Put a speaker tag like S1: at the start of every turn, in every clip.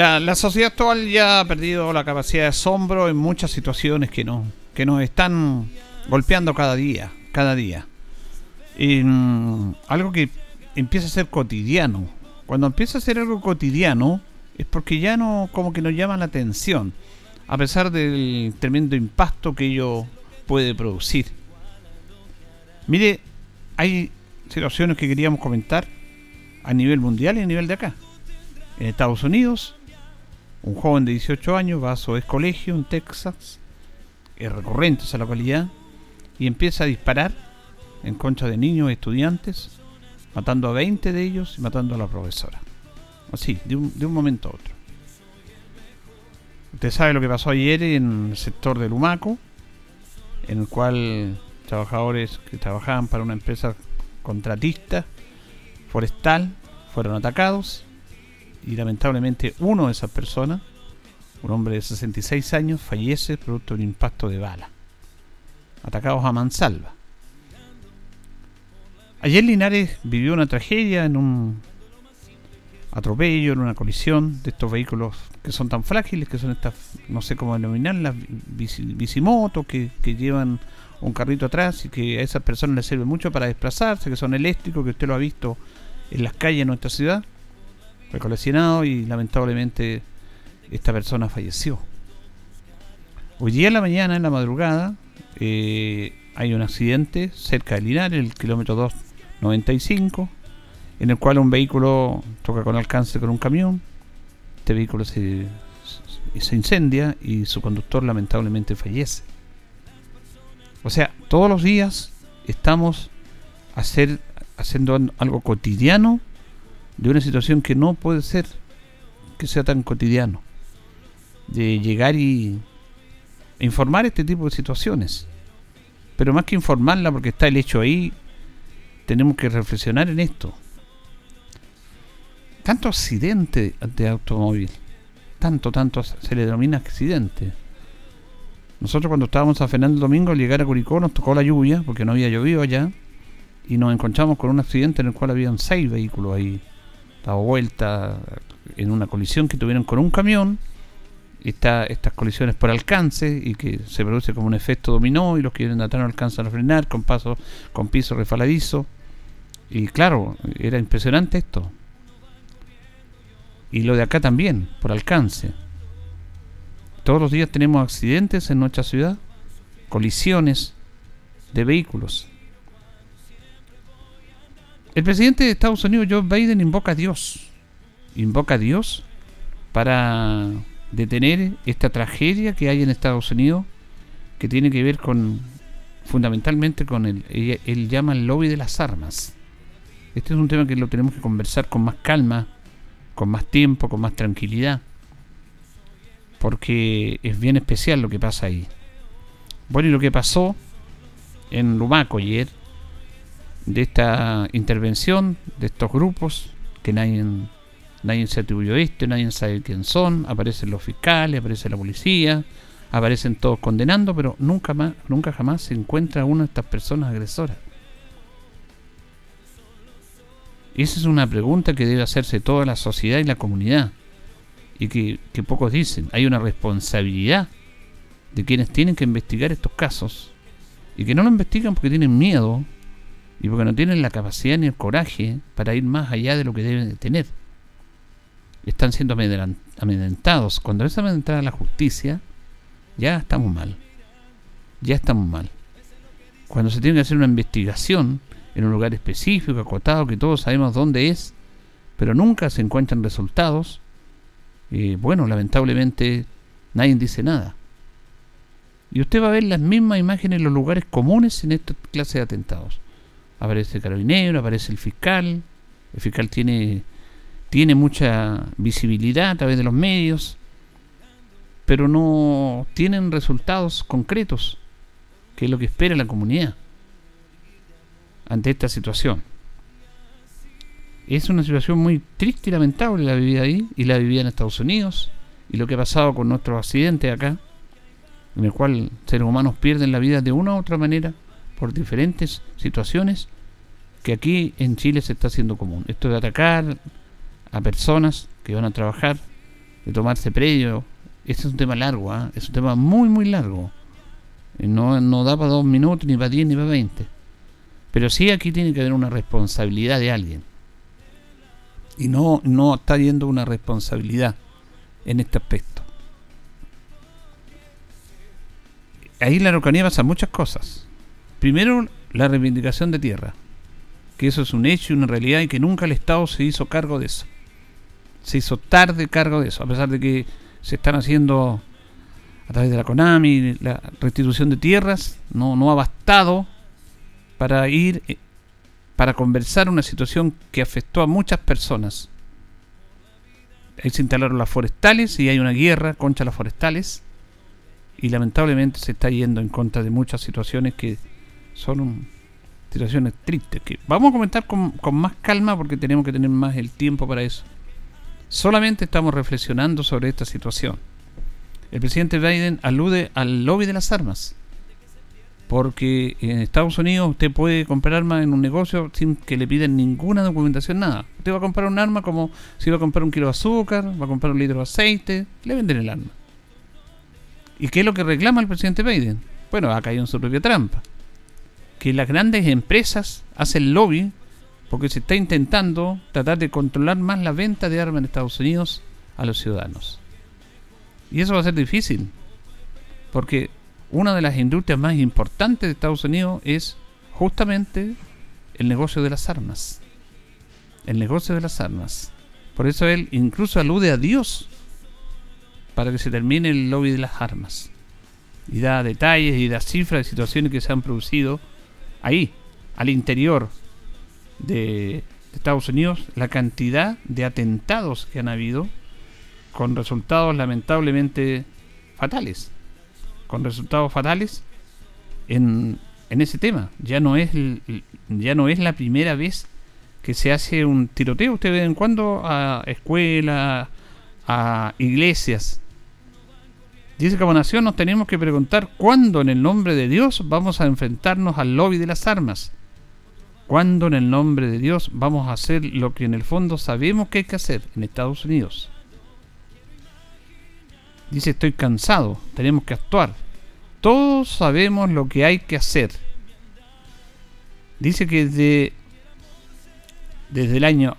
S1: La, sociedad actual ya ha perdido la capacidad de asombro en muchas situaciones que, no, que nos están golpeando cada día, cada día. Mm, algo que empieza a ser cotidiano. Cuando empieza a ser algo cotidiano es porque ya no como que nos llama la atención, a pesar del tremendo impacto que ello puede producir. Mire, hay situaciones que queríamos comentar a nivel mundial y a nivel de acá. En Estados Unidos un joven de 18 años va a su ex colegio en Texas, es recurrente esa localidad, y empieza a disparar en contra de niños y estudiantes, matando a 20 de ellos y matando a la profesora. Así, de un, de un momento a otro. Usted sabe lo que pasó ayer en el sector de Lumaco, en el cual trabajadores que trabajaban para una empresa contratista forestal fueron atacados y lamentablemente uno de esas personas, un hombre de 66 años, fallece producto de un impacto de bala. Atacados a mansalva. Ayer Linares vivió una tragedia en un atropello, en una colisión de estos vehículos que son tan frágiles, que son estas, no sé cómo denominarlas, bicimotos que, que llevan un carrito atrás y que a esas personas les sirve mucho para desplazarse, que son eléctricos, que usted lo ha visto en las calles de nuestra ciudad fue y lamentablemente esta persona falleció. Hoy día en la mañana, en la madrugada, eh, hay un accidente cerca de Linares, el kilómetro 295, en el cual un vehículo toca con alcance con un camión. Este vehículo se, se incendia y su conductor lamentablemente fallece. O sea, todos los días estamos hacer, haciendo algo cotidiano de una situación que no puede ser que sea tan cotidiano. De llegar y informar este tipo de situaciones. Pero más que informarla porque está el hecho ahí, tenemos que reflexionar en esto. Tanto accidente de automóvil, tanto, tanto se le denomina accidente. Nosotros cuando estábamos a Fernando Domingo al llegar a Curicó nos tocó la lluvia porque no había llovido allá y nos encontramos con un accidente en el cual habían seis vehículos ahí dado vuelta en una colisión que tuvieron con un camión. Está, estas colisiones por alcance y que se produce como un efecto dominó y los que vienen atrás no alcanzan a frenar con paso, con piso refaladizo. Y claro, era impresionante esto. Y lo de acá también, por alcance. Todos los días tenemos accidentes en nuestra ciudad, colisiones de vehículos. El presidente de Estados Unidos, Joe Biden, invoca a Dios. Invoca a Dios para detener esta tragedia que hay en Estados Unidos, que tiene que ver con, fundamentalmente con el, él, llama lobby de las armas. Este es un tema que lo tenemos que conversar con más calma, con más tiempo, con más tranquilidad, porque es bien especial lo que pasa ahí. Bueno, y lo que pasó en Lumaco ayer, de esta intervención de estos grupos que nadie, nadie se atribuyó esto, nadie sabe quién son, aparecen los fiscales, aparece la policía, aparecen todos condenando, pero nunca más, nunca jamás se encuentra una de estas personas agresoras. Y esa es una pregunta que debe hacerse toda la sociedad y la comunidad. Y que, que pocos dicen. Hay una responsabilidad de quienes tienen que investigar estos casos. Y que no lo investigan porque tienen miedo y porque no tienen la capacidad ni el coraje para ir más allá de lo que deben de tener. Están siendo amedrentados. Cuando es amedrentada la justicia, ya estamos mal. Ya estamos mal. cuando se tiene que hacer una investigación en un lugar específico, acotado, que todos sabemos dónde es, pero nunca se encuentran resultados, eh, bueno, lamentablemente nadie dice nada. Y usted va a ver las mismas imágenes en los lugares comunes en esta clase de atentados. Aparece el carabinero, aparece el fiscal, el fiscal tiene, tiene mucha visibilidad a través de los medios, pero no tienen resultados concretos, que es lo que espera la comunidad ante esta situación. Es una situación muy triste y lamentable la vivida ahí y la vivida en Estados Unidos y lo que ha pasado con nuestros accidentes acá, en el cual seres humanos pierden la vida de una u otra manera por diferentes situaciones que aquí en Chile se está haciendo común. Esto de atacar a personas que van a trabajar, de tomarse predio, este es un tema largo, ¿ah? es un tema muy, muy largo. No, no da para dos minutos, ni para diez, ni para veinte. Pero sí aquí tiene que haber una responsabilidad de alguien. Y no, no está yendo una responsabilidad en este aspecto. Ahí en la Araucanía pasan muchas cosas. Primero, la reivindicación de tierra. Que eso es un hecho y una realidad y que nunca el Estado se hizo cargo de eso. Se hizo tarde cargo de eso, a pesar de que se están haciendo a través de la CONAMI, la restitución de tierras, no, no ha bastado para ir, eh, para conversar una situación que afectó a muchas personas. Ahí se instalaron las forestales y hay una guerra contra las forestales y lamentablemente se está yendo en contra de muchas situaciones que son situaciones tristes que vamos a comentar con, con más calma porque tenemos que tener más el tiempo para eso. Solamente estamos reflexionando sobre esta situación. El presidente Biden alude al lobby de las armas porque en Estados Unidos usted puede comprar armas en un negocio sin que le piden ninguna documentación, nada. Usted va a comprar un arma como si va a comprar un kilo de azúcar, va a comprar un litro de aceite, le venden el arma. ¿Y qué es lo que reclama el presidente Biden? Bueno, ha caído en su propia trampa. Que las grandes empresas hacen lobby porque se está intentando tratar de controlar más la venta de armas en Estados Unidos a los ciudadanos. Y eso va a ser difícil, porque una de las industrias más importantes de Estados Unidos es justamente el negocio de las armas. El negocio de las armas. Por eso él incluso alude a Dios para que se termine el lobby de las armas. Y da detalles y da cifras de situaciones que se han producido ahí, al interior de Estados Unidos, la cantidad de atentados que han habido con resultados lamentablemente fatales con resultados fatales en, en ese tema. Ya no es ya no es la primera vez que se hace un tiroteo. Usted ve en cuando a escuelas, a iglesias. Dice que como nación nos tenemos que preguntar cuándo en el nombre de Dios vamos a enfrentarnos al lobby de las armas. ¿Cuándo en el nombre de Dios vamos a hacer lo que en el fondo sabemos que hay que hacer en Estados Unidos? Dice, estoy cansado, tenemos que actuar. Todos sabemos lo que hay que hacer. Dice que desde el año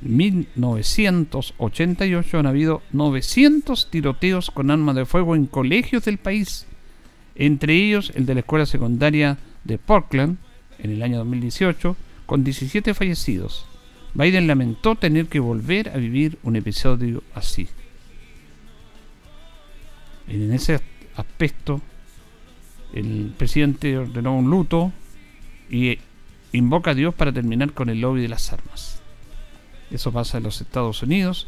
S1: 1988 han habido 900 tiroteos con armas de fuego en colegios del país, entre ellos el de la escuela secundaria de Portland en el año 2018, con 17 fallecidos. Biden lamentó tener que volver a vivir un episodio así. En ese aspecto, el presidente ordenó un luto y invoca a Dios para terminar con el lobby de las armas. Eso pasa en los Estados Unidos.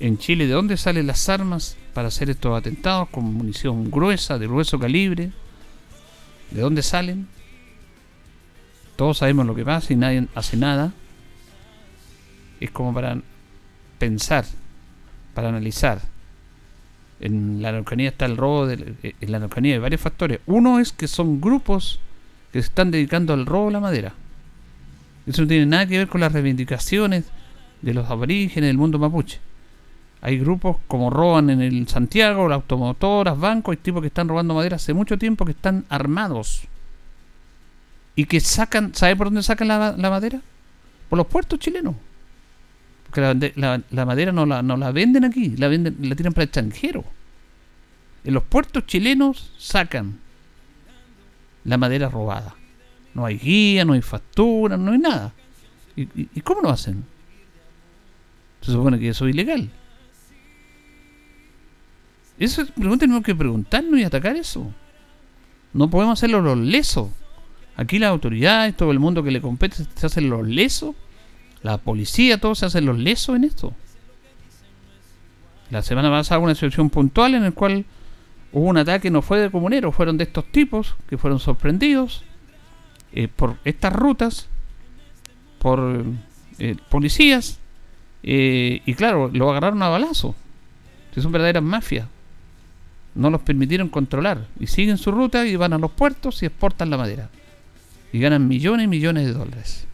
S1: En Chile, ¿de dónde salen las armas para hacer estos atentados con munición gruesa, de grueso calibre? ¿De dónde salen? Todos sabemos lo que pasa y nadie hace nada. Es como para pensar, para analizar en la Araucanía está el robo, de, en la Araucanía hay varios factores. Uno es que son grupos que se están dedicando al robo de la madera. Eso no tiene nada que ver con las reivindicaciones de los aborígenes del mundo mapuche. Hay grupos como roban en el Santiago, las automotoras, bancos, hay tipos que están robando madera hace mucho tiempo que están armados. Y que sacan, ¿sabe por dónde sacan la, la madera? Por los puertos chilenos. Porque la, madera no la, no la venden aquí, la venden, la tiran para el extranjero. En los puertos chilenos sacan la madera robada. No hay guía, no hay factura, no hay nada. ¿Y, cómo lo hacen? Se supone que eso es ilegal. Eso es pregunta tenemos que preguntarnos y atacar eso. No podemos hacerlo los lesos. Aquí las autoridades, todo el mundo que le compete, se hacen los lesos. La policía, todos se hacen los lesos en esto. La semana pasada hubo una situación puntual en la cual hubo un ataque, no fue de comuneros, fueron de estos tipos que fueron sorprendidos eh, por estas rutas, por eh, policías, eh, y claro, lo agarraron a balazo. Son verdaderas mafias. No los permitieron controlar. Y siguen su ruta y van a los puertos y exportan la madera. Y ganan millones y millones de dólares.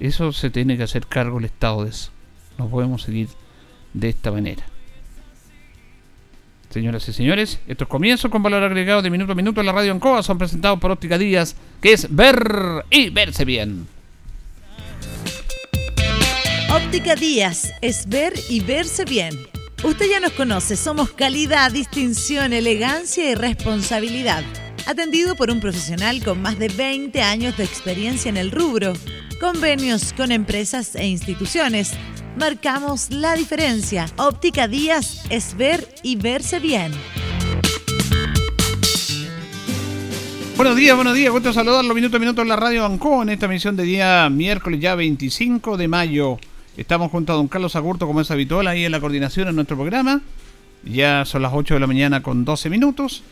S1: Eso se tiene que hacer cargo el Estado de eso. No podemos seguir de esta manera. Señoras y señores, estos comienzos con valor agregado de minuto a minuto en la radio Ancoa son presentados por Óptica Díaz, que es ver y verse bien.
S2: Óptica Díaz es ver y verse bien. Usted ya nos conoce, somos calidad, distinción, elegancia y responsabilidad. Atendido por un profesional con más de 20 años de experiencia en el rubro, convenios con empresas e instituciones marcamos la diferencia. Óptica Díaz es ver y verse bien.
S1: Buenos días, buenos días. Gusto saludarlo minuto a minuto en la radio Ancó en esta emisión de día miércoles ya 25 de mayo. Estamos junto a don Carlos Agurto como es habitual ahí en la coordinación en nuestro programa. Ya son las 8 de la mañana con 12 minutos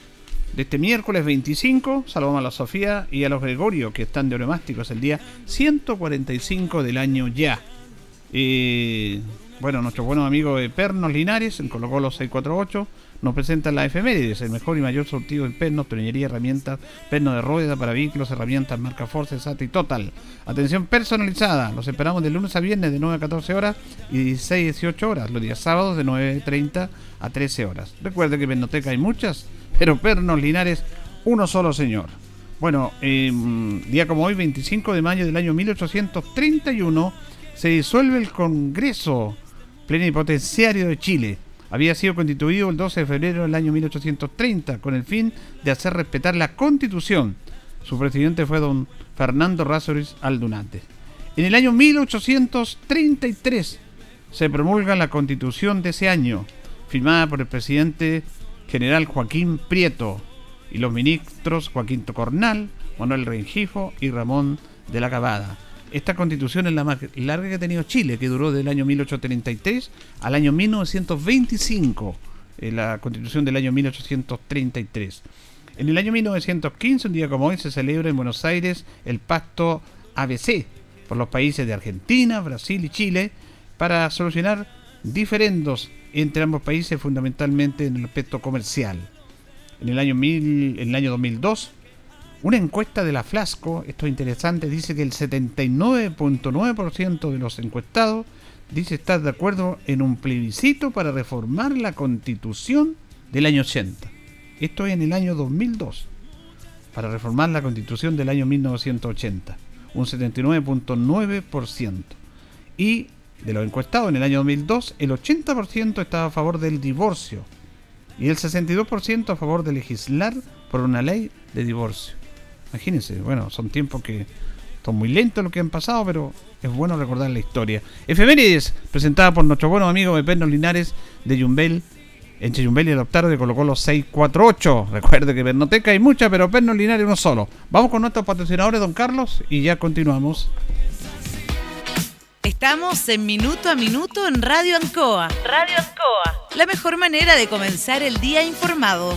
S1: de este miércoles 25. Saludamos a la Sofía y a los Gregorio que están de oremásticos el día 145 del año ya. Y bueno, nuestro buen amigo de Pernos Linares, el Colo Colo 648, nos presenta la efemérides, el mejor y mayor sortido de pernos, tornillería, herramientas, pernos de rueda para vehículos, herramientas, marca Force, SAT y Total. Atención personalizada, los esperamos de lunes a viernes de 9 a 14 horas y 16 a 18 horas, los días sábados de 9.30 a 13 horas. Recuerde que Pernoteca hay muchas, pero Pernos Linares, uno solo señor. Bueno, em, día como hoy, 25 de mayo del año 1831, se disuelve el Congreso Plenipotenciario de Chile. Había sido constituido el 12 de febrero del año 1830 con el fin de hacer respetar la Constitución. Su presidente fue don Fernando Razores Aldunate. En el año 1833 se promulga la Constitución de ese año, firmada por el presidente general Joaquín Prieto y los ministros Joaquín Tocornal, Manuel Rengifo y Ramón de la Cabada esta constitución es la más larga que ha tenido Chile, que duró del año 1833 al año 1925, eh, la constitución del año 1833. En el año 1915, un día como hoy, se celebra en Buenos Aires el pacto ABC por los países de Argentina, Brasil y Chile para solucionar diferendos entre ambos países fundamentalmente en el aspecto comercial. En el año, mil, en el año 2002 una encuesta de la Flasco, esto es interesante, dice que el 79.9% de los encuestados dice estar de acuerdo en un plebiscito para reformar la constitución del año 80. Esto es en el año 2002, para reformar la constitución del año 1980, un 79.9%. Y de los encuestados en el año 2002, el 80% estaba a favor del divorcio y el 62% a favor de legislar por una ley de divorcio. Imagínense, bueno, son tiempos que son muy lentos lo que han pasado, pero es bueno recordar la historia. Efemérides, presentada por nuestro buen amigo de Pernos Linares de Yumbel, entre Yumbel y el Octaro de Colo Colo 648. Recuerde que Pernoteca hay mucha, pero Pernos Linares uno solo. Vamos con nuestros patrocinadores, don Carlos, y ya continuamos.
S2: Estamos en Minuto a Minuto en Radio Ancoa. Radio Ancoa. La mejor manera de comenzar el día informado.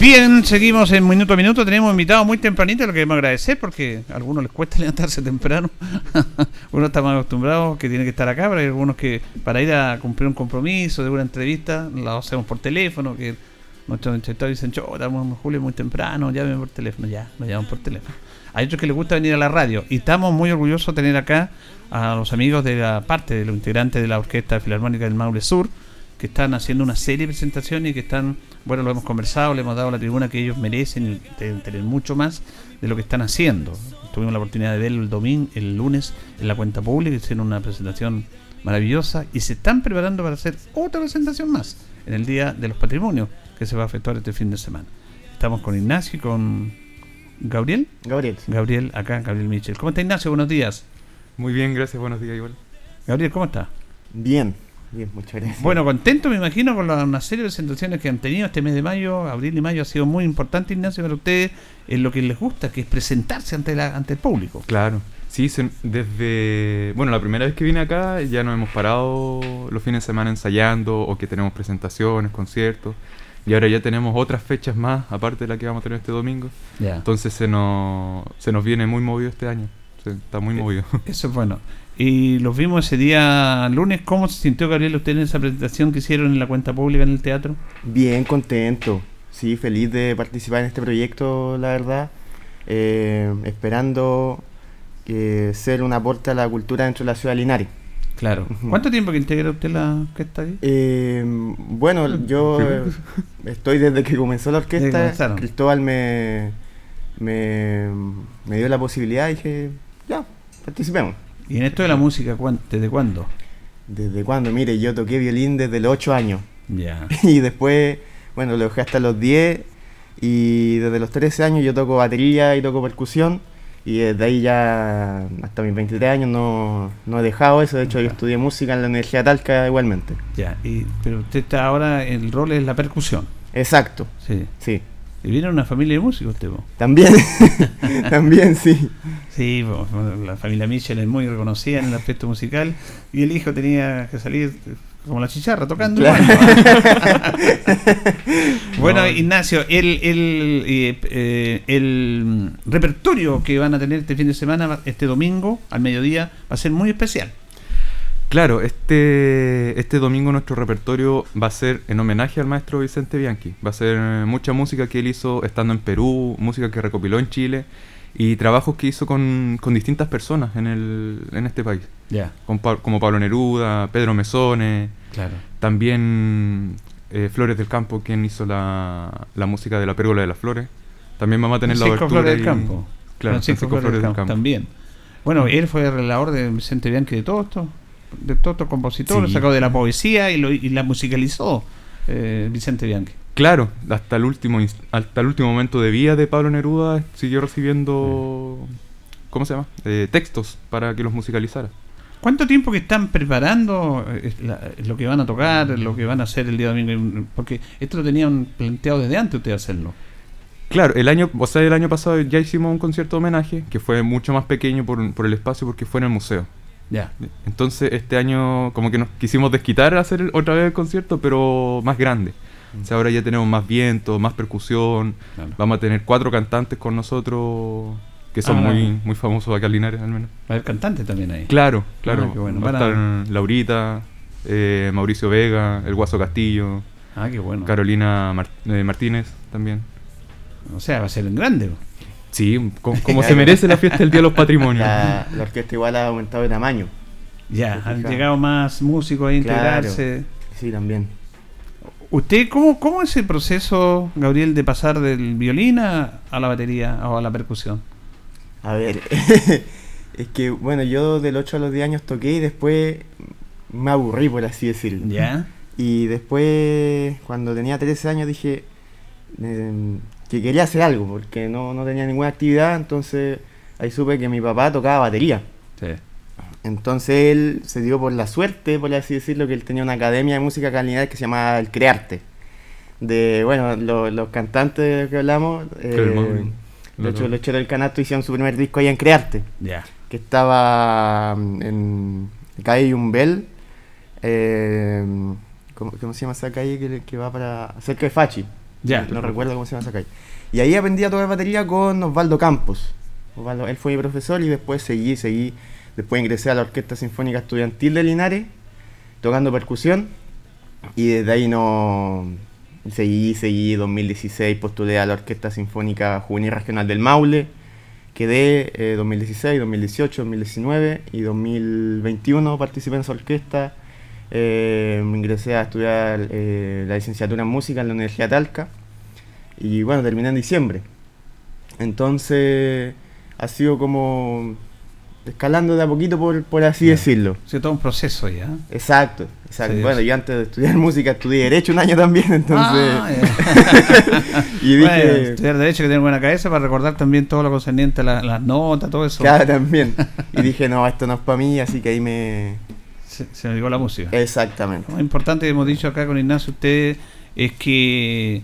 S1: Bien, seguimos en minuto a minuto. Tenemos invitados muy tempranito, lo queremos agradecer porque a algunos les cuesta levantarse temprano. Uno está más acostumbrado que tiene que estar acá, pero hay algunos que para ir a cumplir un compromiso de una entrevista la hacemos por teléfono. Que nuestros entrevistados dicen, yo, estamos Julio muy temprano, llamen por teléfono. Ya, nos llaman por teléfono. Hay otros que les gusta venir a la radio y estamos muy orgullosos de tener acá a los amigos de la parte de los integrantes de la Orquesta Filarmónica del Maule Sur que están haciendo una serie de presentaciones y que están, bueno, lo hemos conversado, le hemos dado la tribuna que ellos merecen y deben tener mucho más de lo que están haciendo. Tuvimos la oportunidad de verlo el domingo, el lunes, en la cuenta pública, hicieron una presentación maravillosa y se están preparando para hacer otra presentación más en el Día de los Patrimonios que se va a efectuar este fin de semana. Estamos con Ignacio y con Gabriel.
S3: Gabriel.
S1: Gabriel, acá, Gabriel Michel. ¿Cómo está Ignacio? Buenos días.
S4: Muy bien, gracias, buenos días igual.
S1: Gabriel, ¿cómo está?
S3: Bien, Bien, muchas gracias.
S1: Bueno, contento me imagino con la, una serie de presentaciones que han tenido este mes de mayo, abril y mayo ha sido muy importante, Ignacio, para ustedes en lo que les gusta, que es presentarse ante, la, ante el público.
S4: Claro, sí, desde, bueno, la primera vez que vine acá ya nos hemos parado los fines de semana ensayando o que tenemos presentaciones, conciertos. Y ahora ya tenemos otras fechas más, aparte de la que vamos a tener este domingo. Entonces se nos, se nos viene muy movido este año. está muy eh, movido.
S1: Eso es bueno. Y los vimos ese día lunes. ¿Cómo se sintió, Gabriel, usted en esa presentación que hicieron en la cuenta pública en el teatro?
S3: Bien, contento. Sí, feliz de participar en este proyecto, la verdad. Eh, esperando que ser un aporte a la cultura dentro de la ciudad de Linares.
S1: Claro. ¿Cuánto tiempo que integra usted la orquesta ahí?
S3: Eh, bueno, yo estoy desde que comenzó la orquesta. Cristóbal me, me, me dio la posibilidad y dije, ya, participemos.
S1: ¿Y en esto de la música, desde cuándo?
S3: ¿Desde cuándo? Mire, yo toqué violín desde los 8 años.
S1: Ya.
S3: Y después, bueno, lo dejé hasta los 10. Y desde los 13 años yo toco batería y toco percusión. Y desde ahí ya hasta mis 23 años no, no he dejado eso. De hecho, yo estudié música en la Universidad de Talca igualmente.
S1: Ya, y, pero usted está ahora, el rol es la percusión.
S3: Exacto.
S1: Sí.
S3: Sí.
S1: ¿Y viene una familia de músicos usted?
S3: También, también sí.
S1: Sí, la familia Mitchell es muy reconocida en el aspecto musical y el hijo tenía que salir como la chicharra tocando. bueno, Ignacio, el, el, eh, eh, el repertorio que van a tener este fin de semana, este domingo, al mediodía, va a ser muy especial.
S4: Claro, este, este domingo nuestro repertorio va a ser en homenaje al maestro Vicente Bianchi. Va a ser mucha música que él hizo estando en Perú, música que recopiló en Chile y trabajos que hizo con, distintas personas en, el, en este país.
S1: Ya.
S4: como Pablo Neruda, Pedro Mesone,
S1: claro.
S4: también eh, Flores del Campo, quien hizo la, la música de la Pérgola de las Flores. También vamos a tener la
S1: abertura. Flores del Campo.
S4: Claro,
S1: Flores, del, campo. También. Bueno, él fue el relator de Vicente Bianchi de todo esto de todo estos compositores, sacó de la poesía y, lo, y la musicalizó eh, Vicente Bianchi.
S4: Claro, hasta el último hasta el último momento de vida de Pablo Neruda siguió recibiendo ¿cómo se llama? Eh, textos para que los musicalizara.
S1: ¿Cuánto tiempo que están preparando eh, lo que van a tocar, lo que van a hacer el día domingo? Porque esto lo tenían planteado desde antes ustedes hacerlo.
S4: Claro, el año, o sea, el año pasado ya hicimos un concierto de homenaje que fue mucho más pequeño por, por el espacio porque fue en el museo.
S1: Ya.
S4: Entonces este año como que nos quisimos desquitar hacer otra vez el concierto, pero más grande. O sea, ahora ya tenemos más viento, más percusión. Vamos a tener cuatro cantantes con nosotros que son ah, muy, muy famosos acá en Linares al menos.
S1: Va a haber cantantes también ahí.
S4: Claro, claro. Ah, Va a estar Laurita, eh, Mauricio Vega, El Guaso Castillo.
S1: Ah, qué bueno.
S4: Carolina eh, Martínez también.
S1: O sea, va a ser en grande.
S4: Sí, como, se merece la fiesta del Día de los Patrimonios.
S3: La, orquesta igual ha aumentado de tamaño.
S1: Ya, han llegado más músicos a integrarse.
S3: sí, también.
S1: ¿Usted cómo, cómo es el proceso, Gabriel, de pasar del violín a, la batería o a la percusión?
S3: A ver, es que, bueno, yo del 8 a los 10 años toqué y después me aburrí, por así decirlo.
S1: ¿Ya?
S3: Y después, cuando tenía 13 años, dije, em, que quería hacer algo, porque no, no tenía ninguna actividad, entonces ahí supe que mi papá tocaba batería.
S1: Sí.
S3: Entonces él se dio por la suerte, por así decirlo, que él tenía una academia de música calidad que se llamaba El Crearte. de, bueno, lo- los cantantes de los que hablamos. Eh, de hecho,
S4: Lo-
S3: los del Canasto hicieron su primer disco allá en Crearte,
S1: Ya.
S3: que estaba mm, en calle Yumbel. Eh, ¿cómo, cómo se llama esa calle que, que va para cerca de Fachi?
S1: Ya.
S3: no recuerdo cómo se llama esa calle. Y ahí aprendí a tocar batería con Osvaldo Campos. Osvaldo- él fue mi profesor y después seguí, seguí. Después ingresé a la Orquesta Sinfónica Estudiantil de Linares, tocando percusión. Y desde ahí no. Seguí, seguí. 2016 postulé a la Orquesta Sinfónica Juvenil Regional del Maule. Quedé eh, 2016, 2018, 2019 y 2021 participé en esa orquesta. Eh, me ingresé a estudiar eh, la licenciatura en música en la Universidad de Talca. Y bueno, terminé en diciembre. Entonces ha sido como escalando de a poquito, por, por así
S1: Ya.
S3: decirlo.
S1: Sí, todo un proceso ya.
S3: Exacto, exacto.
S1: Sí,
S3: bueno, yo antes de estudiar música estudié Derecho un año también, entonces...
S1: Ah, ya.
S3: y dije...
S1: Bueno, estudiar derecho que tiene buena cabeza para recordar también todo lo concerniente a la- las notas, todo eso.
S3: Claro, también. Y dije, no, esto no es para mí, así que ahí me...
S1: Se, se me llegó la música.
S3: Exactamente.
S1: Lo más importante que hemos dicho acá con Ignacio, ustedes, es que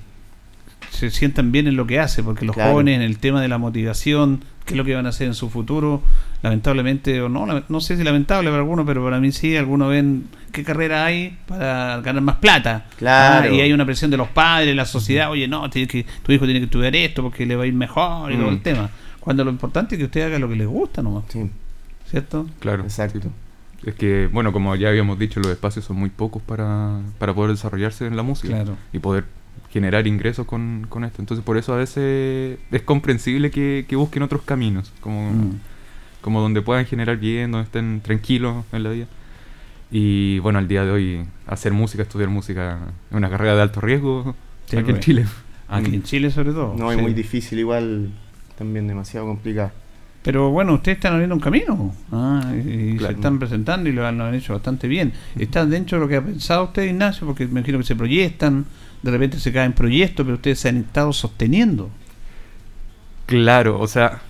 S1: se sientan bien en lo que hace, porque los
S3: Claro.
S1: jóvenes en el tema de la motivación, qué es lo que van a hacer en su futuro, lamentablemente, o no, no sé si lamentable para algunos, pero para mí sí, algunos ven qué carrera hay para ganar más plata.
S3: Claro.
S1: Ah, y hay una presión de los padres, la sociedad, oye, no, tiene que, tu hijo tiene que estudiar esto porque le va a ir mejor y todo
S3: Mm.
S1: el tema. Cuando lo importante es que usted haga lo que le gusta nomás,
S3: Sí,
S1: ¿cierto?
S4: Claro.
S3: exacto.
S4: Es que, bueno, como ya habíamos dicho, los espacios son muy pocos para, para poder desarrollarse en la música
S1: Claro.
S4: y poder generar ingresos con, con esto. Entonces, por eso a veces es comprensible que, que busquen otros caminos, como,
S1: Mm.
S4: como donde puedan generar bien, donde estén tranquilos en la vida. Y bueno, al día de hoy, hacer música, estudiar música, es una carrera de alto riesgo
S1: Sí,
S4: aquí en. Chile.
S1: Aquí en Chile sobre todo.
S3: No, es muy difícil, igual también demasiado complicado.
S1: Pero bueno, ustedes están abriendo un camino ah, y se están presentando y lo han, lo han hecho bastante bien. ¿Están dentro de lo que ha pensado usted, Ignacio? Porque me imagino que se proyectan, de repente se caen proyectos, pero ustedes se han estado sosteniendo.
S4: Claro, o sea,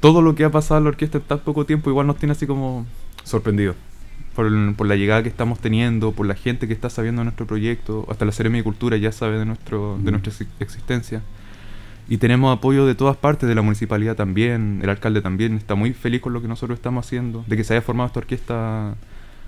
S4: todo lo que ha pasado en la orquesta en tan poco tiempo igual nos tiene así como sorprendidos. Por, el- por la llegada que estamos teniendo, por la gente que está sabiendo de nuestro proyecto, hasta la Seremi de Cultura ya sabe de, nuestro, de
S1: Mm.
S4: nuestra exi- existencia. Y tenemos apoyo de todas partes, de la municipalidad también, el alcalde también está muy feliz con lo que nosotros estamos haciendo, de que se haya formado esta orquesta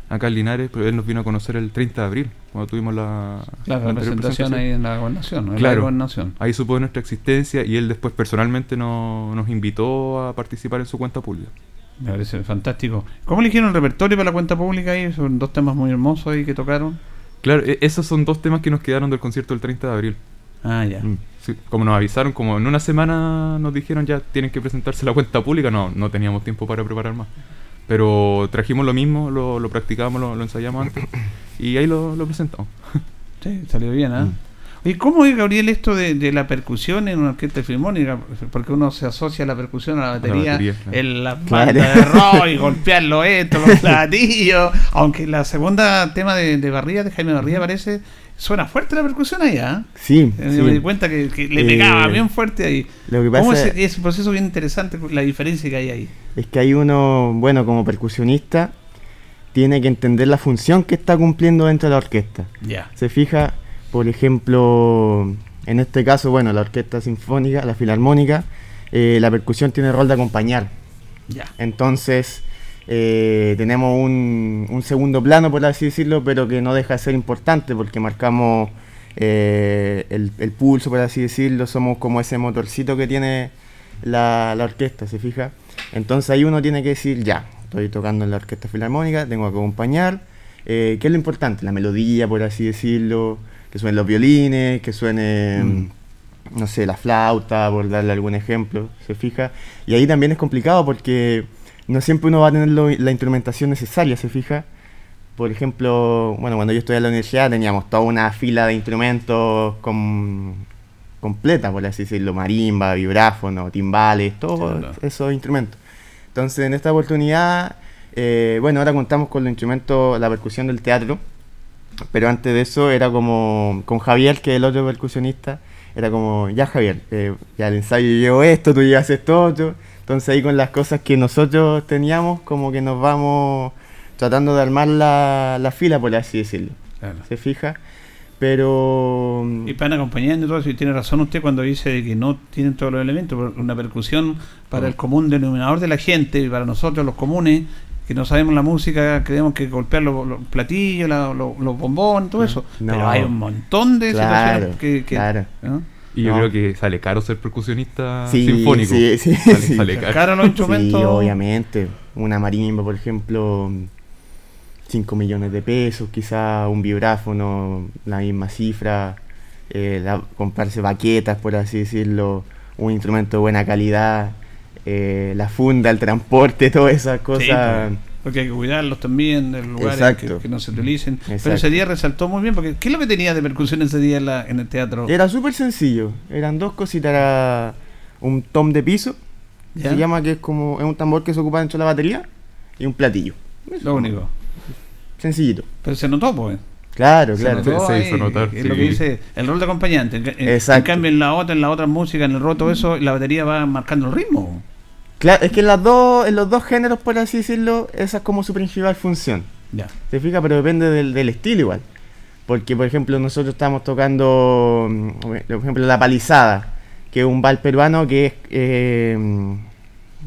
S4: acá en Linares, pero él nos vino a conocer el 30 de abril, cuando tuvimos la,
S1: Claro, la presentación ahí en la gobernación, ¿no? en la
S4: Claro.
S1: gobernación.
S4: Ahí supo de nuestra existencia y él después personalmente no- nos invitó a participar en su cuenta pública.
S1: Me parece fantástico. ¿Cómo eligieron el repertorio para la cuenta pública ahí? Son dos temas muy hermosos ahí que tocaron.
S4: Claro, e- esos son dos temas que nos quedaron del concierto del 30 de abril.
S1: Ah, ya.
S4: Mm, sí, como nos avisaron, como en una semana nos dijeron ya tienen que presentarse la cuenta pública, no, no teníamos tiempo para preparar más. Pero trajimos lo mismo, lo, lo practicamos, lo, lo ensayamos antes y ahí lo, lo presentamos.
S1: Sí, salió bien, ¿ah?
S4: Mm.
S1: Oye, ¿cómo es, Gabriel, esto de, de la percusión en una orquesta filarmónica? Porque uno se asocia la percusión a la batería,
S4: batería, claro.
S1: en la
S3: Claro.
S1: banda de rock y golpearlo esto, los platillos. Aunque la segunda tema de, de Barría, de Jaime Barría, parece, suena fuerte la percusión ahí, ¿ah?
S3: Sí,
S1: Eh,
S3: sí.
S1: Me di cuenta que, que le
S3: Eh,
S1: pegaba bien fuerte ahí.
S3: Lo que
S1: ¿Cómo
S3: pasa
S1: es, es un proceso bien interesante la diferencia que hay ahí?
S3: es que hay uno, bueno, como percusionista, tiene que entender la función que está cumpliendo dentro de la orquesta.
S1: Ya.
S3: Se fija, por ejemplo, en este caso, bueno, la orquesta sinfónica, la filarmónica, eh, la percusión tiene el rol de acompañar.
S1: Ya.
S3: Entonces, eh, tenemos un, un segundo plano, por así decirlo, pero que no deja de ser importante porque marcamos eh, el, el pulso, por así decirlo, somos como ese motorcito que tiene la, la orquesta, ¿se fija? Entonces ahí uno tiene que decir, ya, estoy tocando en la orquesta filarmónica, tengo que acompañar. Eh, ¿Qué es lo importante? La melodía, por así decirlo, que suenen los violines, que suene,
S1: Mm.
S3: no sé, la flauta, por darle algún ejemplo, ¿se fija? Y ahí también es complicado porque no siempre uno va a tener lo- la instrumentación necesaria, ¿se fija? Por ejemplo, bueno, cuando yo estudié en la universidad teníamos toda una fila de instrumentos con, completa, por así decirlo, marimba, vibráfono, timbales, todos esos instrumentos. Entonces, en esta oportunidad, eh, bueno, ahora contamos con los instrumentos, la percusión del teatro, pero antes de eso era como con Javier, que es el otro percusionista, era como, ya Javier, eh, ya el ensayo llevo esto, tú llevas esto otro. Entonces ahí con las cosas que nosotros teníamos, como que nos vamos tratando de armar la, la fila, por así decirlo.
S1: Claro.
S3: ¿Se fija? Pero...
S1: Y van acompañando y todo eso, y tiene razón usted cuando dice de que no tienen todos los elementos, porque una percusión para el común denominador de la gente, y para nosotros los comunes, que no sabemos la música, creemos que golpear los, los platillos, la- los, los bombones, todo eso.
S3: No.
S1: Pero hay un montón de
S3: Claro,
S1: situaciones que... que-
S3: claro.
S1: ¿no?
S4: Y yo
S3: No.
S4: creo que sale caro ser percusionista
S3: Sí,
S4: sinfónico.
S3: sí, sí,
S4: Sale,
S3: sí.
S4: sale caro.
S1: Caro los instrumentos.
S3: Sí, obviamente. Una marimba, por ejemplo, 5 millones de pesos, quizá un vibráfono, la misma cifra, eh, la- comprarse baquetas, por así decirlo, un instrumento de buena calidad, eh, la funda, el transporte, todas esas
S1: Sí,
S3: cosas.
S1: pues, porque hay que cuidarlos también de los lugares que, que no se utilicen. Pero ese día resaltó muy bien, porque ¿qué es lo que tenía de percusión ese día en, la- en el teatro?
S3: Era súper sencillo, eran dos cositas, era un tom de piso,
S1: ¿Ya?
S3: se llama que es como, es un tambor que se ocupa dentro de la batería, y un platillo.
S1: Lo único.
S3: Sencillito.
S1: Pero se notó, pues.
S3: Claro,
S1: Se
S3: claro.
S1: notó
S4: Se hizo notar,
S1: Es
S4: sí.
S1: lo que dice el rol de acompañante. En, en-
S3: Exacto.
S1: en cambio, en la otra, en la otra música, en el roto, eso, la batería va marcando el ritmo.
S3: Claro, es que en, las dos, en los dos géneros, por así decirlo, esa es como su principal función.
S1: Ya.
S3: ¿Te fijas? Pero depende del, del estilo igual. Porque, por ejemplo, nosotros estamos tocando, mm, por ejemplo, la palizada, que es un bal peruano que es, eh,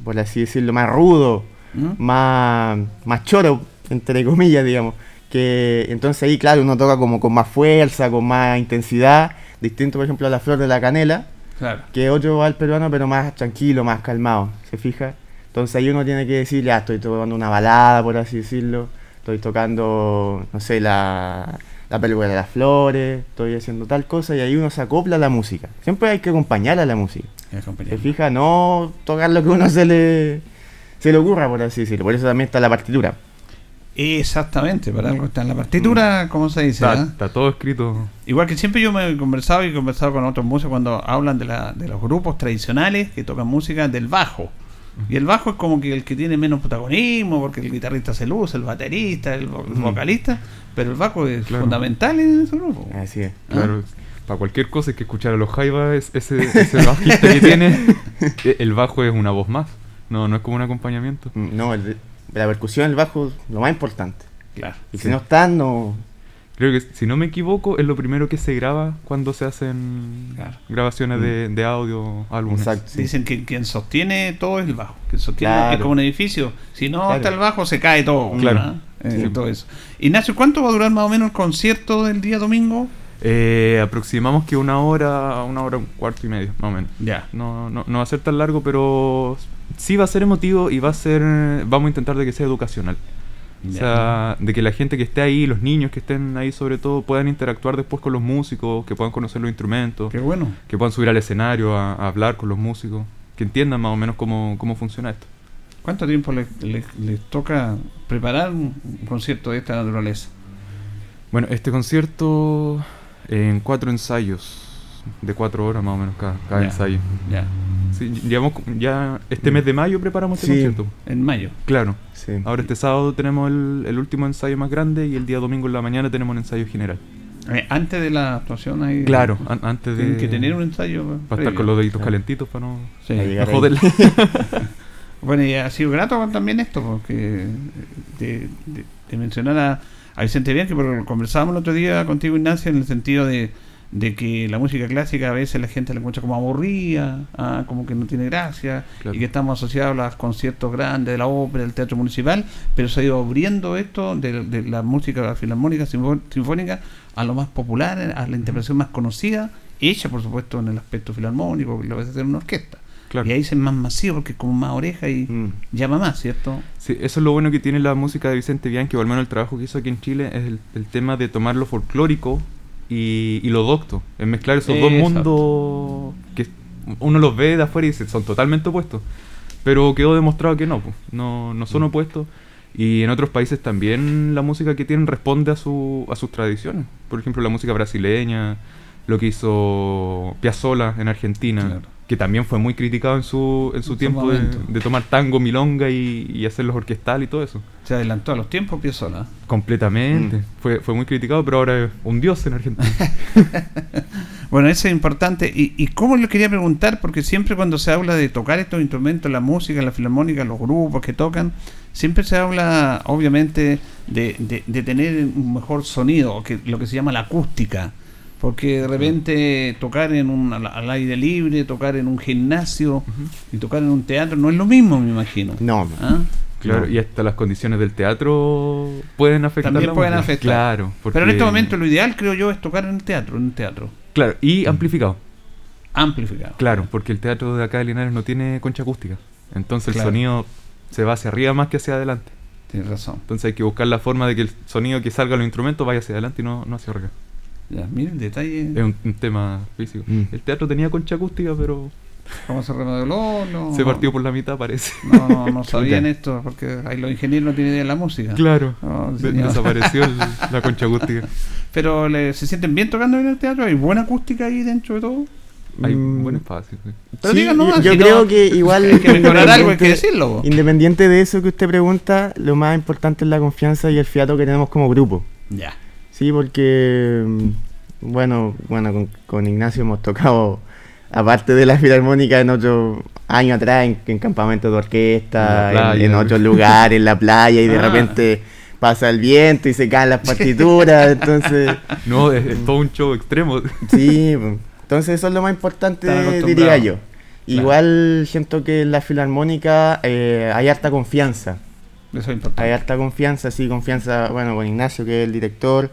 S3: por así decirlo, más rudo,
S1: ¿Mm?
S3: más, más choro, entre comillas, digamos. Que entonces ahí, claro, uno toca como con más fuerza, con más intensidad, distinto, por ejemplo, a la flor de la canela,
S1: Claro.
S3: que otro bal peruano, pero más tranquilo, más calmado, ¿se fija? Entonces ahí uno tiene que decir, ya estoy tocando una balada, por así decirlo, estoy tocando, no sé, la, la película de las flores, estoy haciendo tal cosa, y ahí uno se acopla a la música. Siempre hay que acompañar a la música, ¿se fija? No tocar lo que uno se le, se le ocurra, por así decirlo. Por eso también está la partitura.
S1: Exactamente, para algo está en la partitura, ¿cómo se dice?
S4: Está, está todo escrito.
S1: Igual que siempre yo me he conversado y he conversado con otros músicos cuando hablan de, la, de los grupos tradicionales que tocan música del bajo. Y el bajo es como que el que tiene menos protagonismo, porque el guitarrista se luce, el baterista, el, vocalista, pero el bajo es
S4: Claro.
S1: fundamental en ese grupo.
S3: Así es.
S1: Ah.
S4: Claro, para cualquier cosa hay que escuchar a los Jaivas, ese, ese bajista que tiene, e- el bajo es una voz más. No, no es como un acompañamiento.
S3: Mm, No, el- la percusión, el bajo, lo más importante.
S1: Claro.
S3: Y
S4: Sí.
S3: si no están, no...
S4: Creo que si no me equivoco es lo primero que se graba cuando se hacen
S1: Claro.
S4: grabaciones de, de audio, álbumes.
S3: Exacto. sí.
S1: Dicen que quien sostiene todo es el bajo, que sostiene
S3: Claro.
S1: es como un edificio. Si no
S3: Claro.
S1: está el bajo, se cae todo.
S4: Claro.
S1: Eh,
S4: Sí.
S1: todo eso. Ignacio, ¿cuánto va a durar más o menos el concierto del día domingo?
S4: Eh, aproximamos que una hora, una hora, un cuarto y medio, más o menos.
S1: Ya.
S4: No, no, no va a ser tan largo, pero sí va a ser emotivo y va a ser, vamos a intentar de que sea educacional. O sea, de que la gente que esté ahí, los niños que estén ahí sobre todo, puedan interactuar después con los músicos, que puedan conocer los instrumentos,
S1: Qué bueno.
S4: que puedan subir al escenario a, a hablar con los músicos, que entiendan más o menos cómo, cómo funciona esto.
S1: ¿Cuánto tiempo les toca preparar un un concierto de esta naturaleza?
S4: Bueno, este concierto en cuatro ensayos, de cuatro horas más o menos cada, cada ensayo. Sí, llevamos, ya este mes de mayo preparamos este
S3: Sí.
S4: concierto.
S1: en mayo.
S4: Claro.
S3: Sí.
S4: Ahora este sábado tenemos el, el último ensayo más grande y el día domingo en la mañana tenemos un ensayo general.
S1: Eh, antes de la actuación hay
S4: Claro, an- antes de...
S1: tienen que tener un ensayo
S4: Para estar con los deditos
S3: Claro.
S4: calentitos para no, no joderla.
S1: Bueno, y ha sido grato también esto, porque de, de- de mencionar a, a Vicente Bianchi, porque conversábamos el otro día contigo, Ignacio, en el sentido de, de que la música clásica a veces la gente la encuentra como aburrida, ah, como que no tiene gracia,
S4: Claro.
S1: y que estamos asociados a los conciertos grandes de la ópera, del teatro municipal, pero se ha ido abriendo esto de, de la música filarmónica, sinfó- sinfónica, a lo más popular, a la interpretación más conocida, hecha por supuesto en el aspecto filarmónico, que lo ves hacer una orquesta.
S4: Claro.
S1: Y ahí es más masivo porque es como más oreja y
S3: Mm.
S1: llama más, ¿cierto?
S4: Sí, eso es lo bueno que tiene la música de Vicente Bianchi, o al menos el trabajo que hizo aquí en Chile, es el, el tema de tomar lo folclórico y, y lo docto, es mezclar esos dos mundos que uno los ve de afuera y dice, son totalmente opuestos, pero quedó demostrado que no, pues, no, no son opuestos. Y en otros países también la música que tienen responde a, su, a sus tradiciones. Por ejemplo, la música brasileña, lo que hizo Piazzolla en Argentina,
S1: Claro.
S4: Que también fue muy criticado en su, en su
S1: En
S4: tiempo de, tomar tango, milonga y, y hacerlos orquestal y todo eso.
S1: Se adelantó a los tiempos, Piazzolla.
S4: Completamente.
S3: Mm.
S4: Fue, fue muy criticado, pero ahora es un dios en Argentina.
S1: Bueno, eso es importante. Y, y cómo le quería preguntar, porque siempre cuando se habla de tocar estos instrumentos, la música, la filarmónica, los grupos que tocan, siempre se habla, obviamente, de, de- de tener un mejor sonido, que, lo que se llama la acústica. Porque de repente tocar en un, al, al aire libre, tocar en un gimnasio y tocar en un teatro no es lo mismo, me imagino.
S3: No,
S1: ¿Ah?
S4: Claro,
S3: No.
S4: y hasta las condiciones del teatro pueden afectar.
S1: También pueden
S4: música.
S1: afectar.
S4: Claro.
S1: Pero en este momento lo ideal, creo yo, es tocar en el teatro, en el teatro.
S4: Claro, y amplificado.
S1: Amplificado.
S4: Claro, porque el teatro de acá de Linares no tiene concha acústica. Entonces
S1: Claro.
S4: el sonido se va hacia arriba más que hacia adelante.
S1: Tienes razón.
S4: Entonces hay que buscar la forma de que el sonido que salga de los instrumentos vaya hacia adelante y no, no hacia arriba.
S1: Ya, mira el detalle.
S4: Es un, un tema físico.
S3: Mm.
S4: El teatro tenía concha acústica, pero
S1: ¿Cómo se remodeló? No,
S4: se partió por la mitad, parece.
S1: No, no, no sabían esto, porque ahí los ingenieros no tienen idea de la música.
S4: Claro.
S1: No,
S4: De- desapareció el- la concha acústica.
S1: Pero le- se sienten bien tocando en el teatro, hay buena acústica ahí dentro de todo.
S4: Hay
S3: Mm.
S4: buen espacio. sí.
S1: Pero
S3: Sí,
S1: digan nomás,
S3: yo
S1: si
S3: creo
S1: no-
S3: que igual
S1: hay que mejorar algo, hay que
S3: independiente-
S1: decirlo. po.
S3: Independiente de eso que usted pregunta, lo más importante es la confianza y el fiato que tenemos como grupo.
S1: Ya.
S3: Sí, porque mm, bueno, bueno, con, con Ignacio hemos tocado, aparte de la filarmónica, en otros años atrás, en, en campamentos de orquesta,
S4: En
S3: en, en otros lugares, en la playa, y de
S1: Ah.
S3: repente pasa el viento y se caen las partituras, entonces,
S4: No, es, es todo un show extremo.
S3: sí, pues, entonces eso es lo más importante, diría yo.
S1: Claro.
S3: Igual siento que en la filarmónica eh, hay harta confianza.
S1: Eso es importante.
S3: Hay harta confianza, sí, confianza, bueno, con Ignacio, que es el director,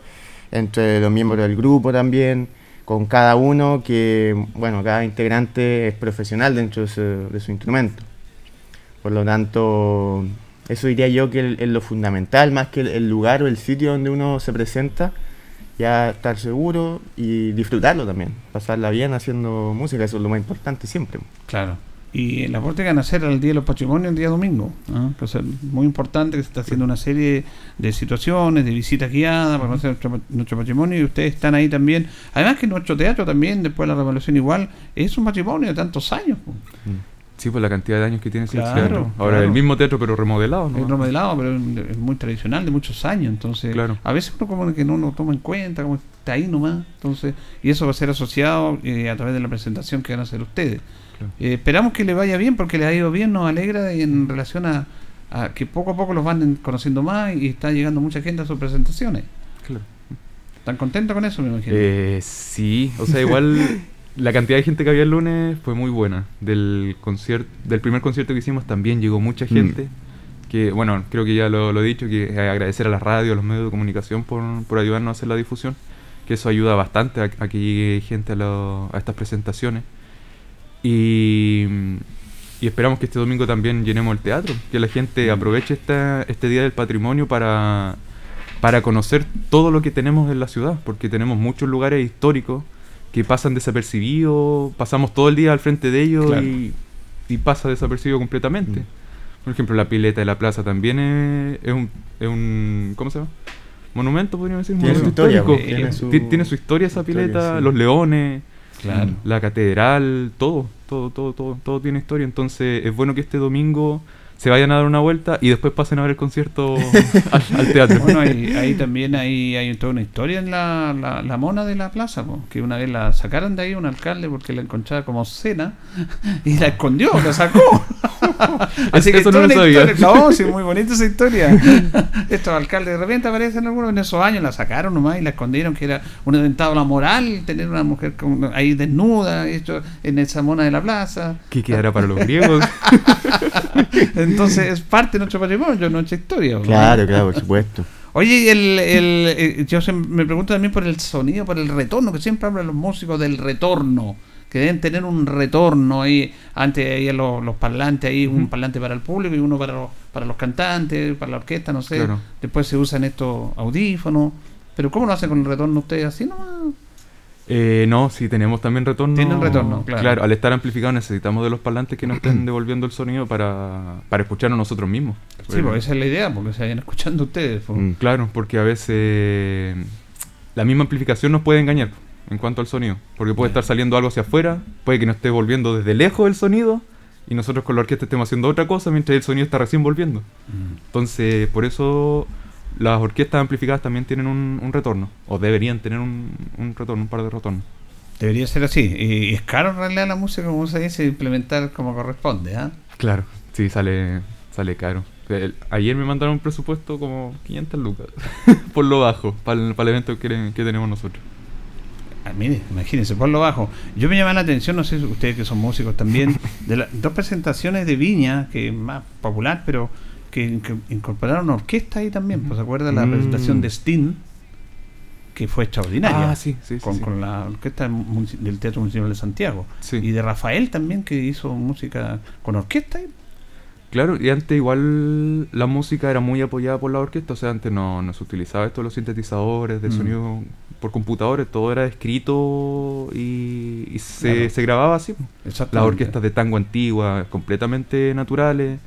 S3: entre los miembros del grupo también, con cada uno, que, bueno, cada integrante es profesional dentro de su, de su instrumento. Por lo tanto, eso diría yo que es lo fundamental, más que el, el lugar o el sitio donde uno se presenta, ya estar seguro y disfrutarlo también, pasarla bien haciendo música, eso es lo más importante siempre.
S1: Claro. Y el aporte que van a hacer al Día de los Patrimonios el día domingo. Que es muy importante que se está haciendo una serie de situaciones, de visitas guiadas para conocer nuestro, nuestro patrimonio y ustedes están ahí también. Además que nuestro teatro también, después de la revolución igual, es un patrimonio de tantos años. po.
S4: Sí, pues la cantidad de años que tiene
S1: Claro,
S4: teatro. Ahora
S1: claro.
S4: el mismo teatro, pero remodelado, ¿no?
S1: Es remodelado, pero es es muy tradicional, de muchos años. Entonces,
S4: Claro.
S1: a veces uno como que no lo toma en cuenta, como está ahí nomás. Entonces, y eso va a ser asociado eh, a través de la presentación que van a hacer ustedes.
S4: Claro.
S1: Eh, esperamos que le vaya bien, porque le ha ido bien, nos alegra en relación a, a que poco a poco los van conociendo más y está llegando mucha gente a sus presentaciones.
S4: Claro.
S1: ¿Están contentos con eso, me imagino?
S4: Eh, sí, o sea, igual la cantidad de gente que había el lunes fue muy buena. Del concierto, del primer concierto que hicimos también llegó mucha gente. Que, bueno, creo que ya lo, lo he dicho, que agradecer a la radio, a los medios de comunicación por, por ayudarnos a hacer la difusión. Que eso ayuda bastante a, a que llegue gente a, lo- a estas presentaciones. Y, y esperamos que este domingo también llenemos el teatro. Que la gente aproveche esta, este Día del Patrimonio para, para conocer todo lo que tenemos en la ciudad, porque tenemos muchos lugares históricos que pasan desapercibidos, pasamos todo el día al frente de ellos
S1: Claro.
S4: y, y pasa desapercibido completamente.
S3: Mm.
S4: Por ejemplo, la pileta de la plaza también es, es un, es un... ¿Cómo se llama? Monumento, podríamos decir.
S3: Tiene su
S4: monumento
S3: historia,
S4: histórico.
S3: pues, tiene su-
S4: Ti- tiene su historia esa
S3: historia,
S4: pileta,
S3: sí.
S4: los leones,
S1: Claro.
S4: la catedral, todo, todo, todo, todo, todo tiene historia. Entonces es bueno que este domingo se vayan a dar una vuelta y después pasen a ver el concierto al, al teatro.
S1: Bueno, ahí, ahí también hay, hay toda una historia en la, la, la mona de la plaza, po, que una vez la sacaron de ahí un alcalde porque la encontraba como cena y la escondió, la sacó. Así que
S4: Eso
S1: es
S4: no lo
S1: una
S4: sabía.
S1: historia- no, sí, muy bonita esa historia. Estos alcaldes de repente aparecen algunos en esos años, la sacaron nomás y la escondieron, que era un atentado a la moral tener una mujer con- ahí desnuda, hecho en esa mona de la plaza.
S4: ¿Qué quedará para los griegos?
S1: Entonces es parte de nuestro patrimonio, nuestra historia.
S3: Claro, claro, por supuesto.
S1: Oye, y el, el, eh, yo se- me pregunto también por el sonido, por el retorno, que siempre hablan los músicos del retorno, que deben tener un retorno ahí, antes había los, los parlantes ahí, un parlante para el público y uno para los, para los cantantes, para la orquesta, no sé.
S4: Claro.
S1: Después se usan estos audífonos. Pero ¿cómo lo hacen con el retorno ustedes? ¿Así nomás?
S4: Eh, no, sí, tenemos también retorno.
S1: Tienen retorno, claro.
S4: al estar amplificado necesitamos de los parlantes que nos estén devolviendo el sonido para, para escucharnos nosotros mismos.
S1: Sí, porque esa es la idea, porque se vayan escuchando ustedes. po.
S3: Mm.
S4: Claro, porque a veces la misma amplificación nos puede engañar en cuanto al sonido. Porque puede estar saliendo algo hacia afuera, puede que nos esté volviendo desde lejos el sonido y nosotros con la orquesta estemos haciendo otra cosa mientras el sonido está recién volviendo.
S1: Mm.
S4: Entonces, por eso las orquestas amplificadas también tienen un, un retorno, o deberían tener un, un retorno, un par de retornos.
S1: Debería ser así. Y es caro en realidad la música, como se dice, implementar como corresponde. ¿ah?
S4: Claro, sí, sale, sale caro. El- ayer me mandaron un presupuesto como 500 lucas, por lo bajo, para el, para el evento que, que tenemos nosotros.
S1: Ah, mire, imagínense, por lo bajo. Yo me llama la atención, no sé si ustedes que son músicos también, de las dos presentaciones de Viña, que es más popular, pero que, que incorporaron orquesta ahí también. Pues se acuerda la
S4: Mm.
S1: presentación de Sting, que fue extraordinaria.
S4: Ah, sí, sí,
S1: con,
S4: sí.
S1: con la orquesta del Teatro Municipal de Santiago. Y de Rafael también, que hizo música con orquesta.
S4: Claro, y antes igual la música era muy apoyada por la orquesta, o sea, antes no, no se utilizaba esto los sintetizadores, de
S1: Mm.
S4: sonido por computadores, todo era escrito y, y se,
S1: Claro.
S4: se grababa así. Las orquestas de tango antiguas, completamente naturales,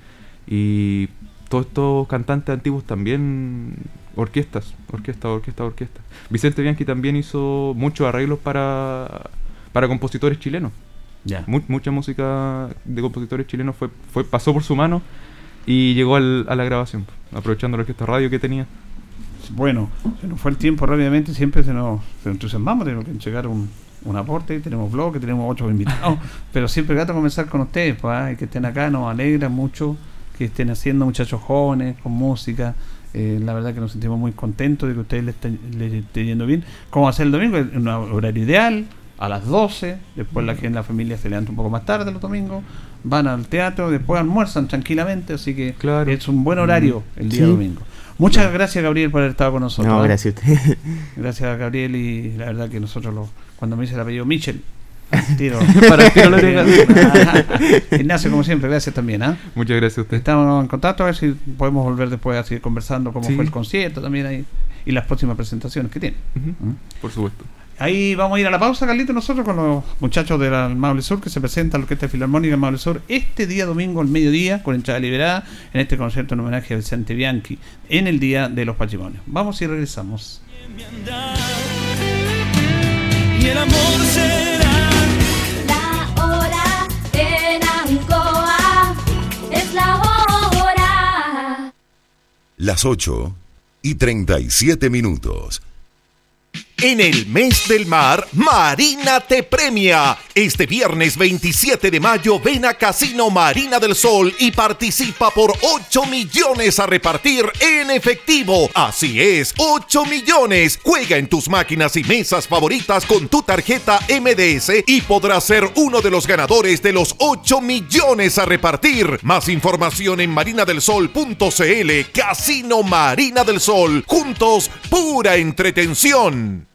S4: y todos estos cantantes antiguos también orquestas, orquesta, orquesta, orquesta. Vicente Bianchi también hizo muchos arreglos para, para compositores chilenos.
S1: Ya.
S4: Mu- mucha música de compositores chilenos fue, fue pasó por su mano y llegó al- a la grabación, aprovechando la orquesta radio que tenía.
S1: Bueno, se nos fue el tiempo rápidamente, siempre se nos, se nos entusiasmamos, tenemos que entregar un, un aporte, tenemos blog, que tenemos ocho invitados, pero siempre grato comenzar con ustedes, pues, ah, que estén acá, nos alegra mucho que estén haciendo muchachos jóvenes, con música, eh, la verdad que nos sentimos muy contentos de que ustedes les esté, les esté yendo bien. ¿Cómo ser el domingo? En un horario ideal, a las 12, después la gente, la familia se levanta un poco más tarde los domingos, van al teatro, después almuerzan tranquilamente, así que
S4: Claro.
S1: es un buen horario el día
S3: Sí.
S1: domingo. Muchas gracias Gabriel por haber estado con nosotros.
S3: No,
S1: ¿eh?
S3: gracias a usted.
S1: Gracias a Gabriel y la verdad que nosotros lo, cuando me dice el apellido Michel, tiro.
S4: Para que no lo.
S1: Ignacio, como siempre, gracias también. ¿ah?
S4: Muchas gracias a usted.
S1: Estamos en contacto a ver si podemos volver después a seguir conversando cómo
S4: Sí.
S1: fue el concierto también ahí y las próximas presentaciones que tiene. ¿Mm?
S4: Por supuesto.
S1: Ahí vamos a ir a la pausa, Carlito, nosotros con los muchachos del Maule Sur que se presenta a la Orquesta Filarmónica del Maule Sur este día domingo al mediodía con entrada liberada en este concierto en homenaje a Vicente Bianchi en el Día de los Patrimonios. Vamos y regresamos.
S5: y el amor será
S6: Las 8 y 37 minutos.
S7: En el mes del mar, Marina te premia. Este viernes 27 de mayo ven a Casino Marina del Sol y participa por 8 millones a repartir en efectivo. Así es, 8 millones. Juega en tus máquinas y mesas favoritas con tu tarjeta MDS y podrás ser uno de los ganadores de los 8 millones a repartir. Más información en marinadelsol.cl. Casino Marina del Sol. Juntos, pura entretención.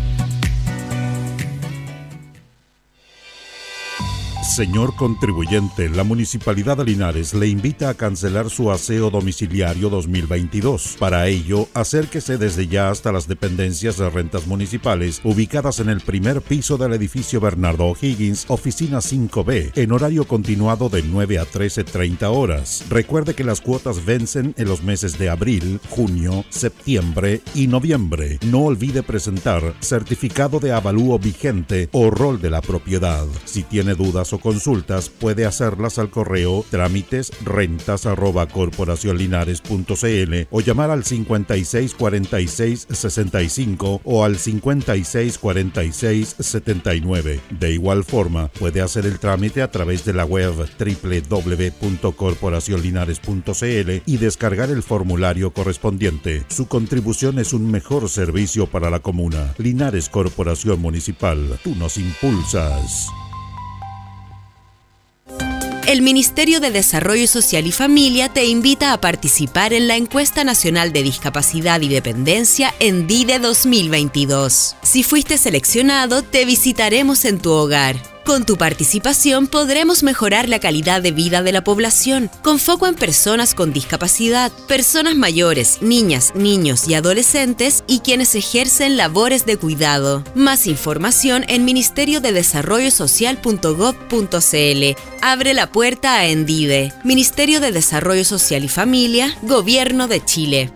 S8: Señor contribuyente, la Municipalidad de Linares le invita a cancelar su aseo domiciliario 2022. Para ello, acérquese desde ya hasta las dependencias de rentas municipales ubicadas en el primer piso del edificio Bernardo O'Higgins, oficina 5B, en horario continuado de 9 a 13.30 horas. Recuerde que las cuotas vencen en los meses de abril, junio, septiembre y noviembre. No olvide presentar certificado de avalúo vigente o rol de la propiedad. Si tiene dudas o consultas, puede hacerlas al correo trámites rentas arroba o llamar al 56 46 65 o al 56 46 79. De igual forma, puede hacer el trámite a través de la web www.corporacionlinares.cl y descargar el formulario correspondiente. Su contribución es un mejor servicio para la comuna. Linares Corporación Municipal, tú nos impulsas.
S9: El Ministerio de Desarrollo Social y Familia te invita a participar en la Encuesta Nacional de Discapacidad y Dependencia en DIDE 2022. Si fuiste seleccionado, te visitaremos en tu hogar. Con tu participación podremos mejorar la calidad de vida de la población, con foco en personas con discapacidad, personas mayores, niñas, niños y adolescentes y quienes ejercen labores de cuidado. Más información en ministeriodedesarrollosocial.gov.cl. Abre la puerta a Endide, Ministerio de Desarrollo Social y Familia, Gobierno de Chile.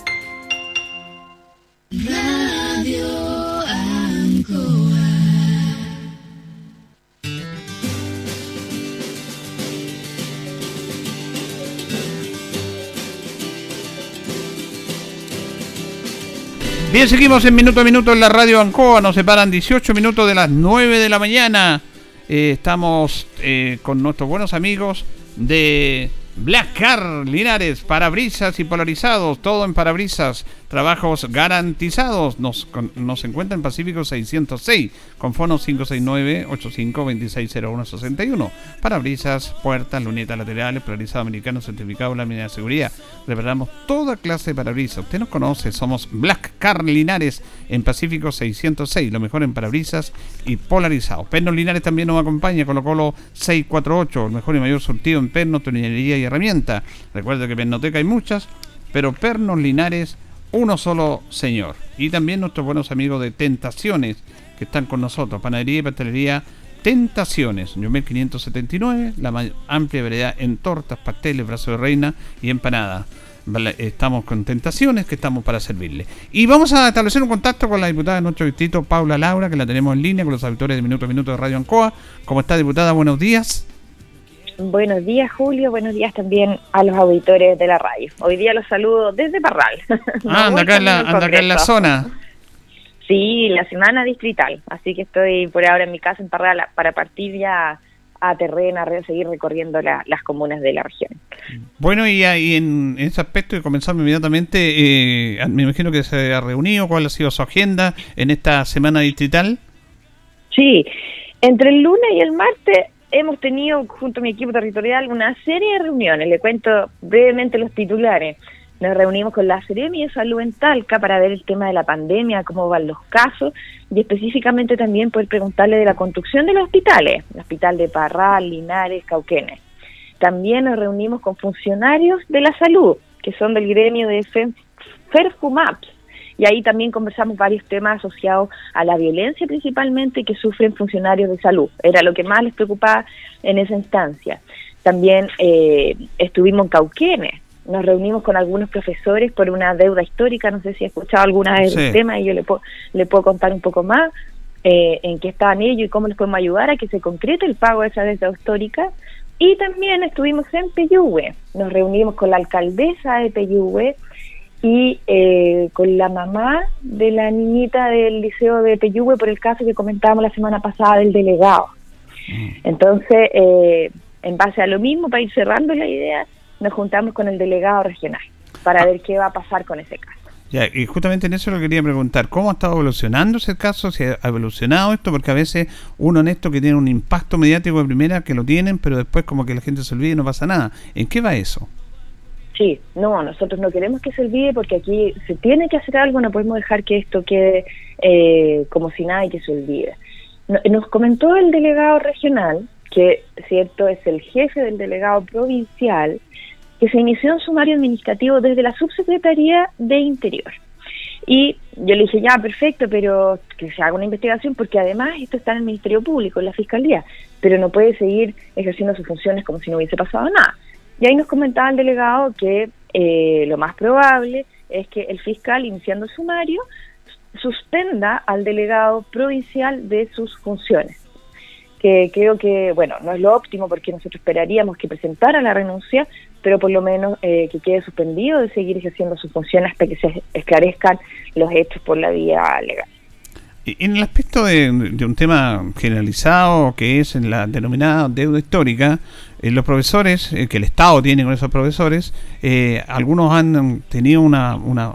S1: Bien, seguimos en minuto a minuto en la radio Ancoa. Nos separan 18 minutos de las 9 de la mañana. Eh, estamos eh, con nuestros buenos amigos de Black Car Linares, parabrisas y polarizados, todo en parabrisas, trabajos garantizados. Nos, nos encuentra en Pacífico 606, con fono 569-85260161. Parabrisas, puertas, lunetas laterales, polarizado americano, certificado, lámina de seguridad. Reparamos toda clase de parabrisas. Usted nos conoce, somos Black Car Linares en Pacífico 606, lo mejor en parabrisas y polarizados. Pernos Linares también nos acompaña, Colo Colo 648, el mejor y mayor surtido en pernos, tornillería y herramienta. Recuerde que pernoteca hay muchas, pero Pernos Linares, uno solo señor. Y también nuestros buenos amigos de Tentaciones, que están con nosotros, panadería y pastelería Tentaciones, Number 579, la más amplia variedad en tortas, pasteles, brazo de reina y empanada. Vale, Estamos con Tentaciones, que estamos para servirle. Y vamos a establecer un contacto con la diputada de nuestro distrito, Paula Laura, que la tenemos en línea con los auditores de Minuto a Minuto de Radio Ancoa. ¿Cómo está, diputada? Buenos días.
S10: Buenos días, Julio. Buenos días también a los auditores de la radio. Hoy día los saludo desde Parral.
S1: Ah, anda acá, en la, anda acá en la zona.
S10: Sí, la semana distrital. Así que estoy por ahora en mi casa en Parral para partir ya a terreno, a seguir recorriendo la- las comunas de la región.
S1: Bueno, y ahí en ese aspecto, y comenzamos inmediatamente, eh, me imagino que se ha reunido, cuál ha sido su agenda en esta semana distrital.
S10: Sí, entre el lunes y el martes hemos tenido junto a mi equipo territorial una serie de reuniones. Le cuento brevemente los titulares. Nos reunimos con la Seremi de Salud en Talca para ver el tema de la pandemia, cómo van los casos y específicamente también poder preguntarle de la construcción de los hospitales, el hospital de Parral, Linares, Cauquenes. También nos reunimos con funcionarios de la salud, que son del gremio de Fe- FERFUMAPS, y ahí también conversamos varios temas asociados a la violencia principalmente que sufren funcionarios de salud. Era lo que más les preocupaba en esa instancia. También eh, estuvimos en Cauquenes, nos reunimos con algunos profesores por una deuda histórica, no sé si ha escuchado alguna vez
S11: Sí.
S10: el tema y yo le, puedo le puedo contar un poco más eh, en qué estaban ellos y cómo les podemos ayudar a que se concrete el pago de esa deuda histórica. Y también estuvimos en Peyúgue, nos reunimos con la alcaldesa de Peyúgue y eh, con la mamá de la niñita del liceo de Peyúgue por el caso que comentábamos la semana pasada del delegado. Entonces, eh, en base a lo mismo, para ir cerrando la idea, nos juntamos con el delegado regional para ver qué va a pasar con ese caso.
S1: Ya, y justamente en eso lo quería preguntar, ¿cómo ha estado evolucionando ese caso? ¿Si ha evolucionado esto? Porque a veces uno en esto que tiene un impacto mediático de primera, que lo tienen, pero después como que la gente se olvida y no pasa nada. ¿En qué va eso?
S10: Sí, no, nosotros no queremos que se olvide porque aquí se tiene que hacer algo, no podemos dejar que esto quede eh, como si nada y que se olvide. No- Nos comentó el delegado regional que cierto es el jefe del delegado provincial, que se inició un sumario administrativo desde la subsecretaría de Interior. Y yo le dije, ya, perfecto, pero que se haga una investigación, porque además esto está en el Ministerio Público, en la Fiscalía, pero no puede seguir ejerciendo sus funciones como si no hubiese pasado nada. Y ahí nos comentaba el delegado que eh, lo más probable es que el fiscal, iniciando el sumario, suspenda al delegado provincial de sus funciones. Que creo que, bueno, no es lo óptimo porque nosotros esperaríamos que presentara la renuncia, pero por lo menos eh, que quede suspendido de seguir ejerciendo sus funciones hasta que se esclarezcan los hechos por la vía legal.
S1: En el aspecto de, de, un tema generalizado que es en la denominada deuda histórica, eh, los profesores eh, que el Estado tiene con esos profesores, eh, algunos han tenido una, una,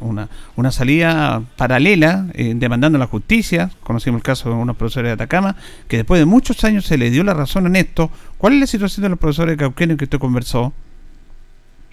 S1: una, salida paralela demandando la justicia. Conocimos el caso de unos profesores de Atacama que después de muchos años se les dio la razón en esto. ¿Cuál es la situación de los profesores de Cauquenes que usted conversó?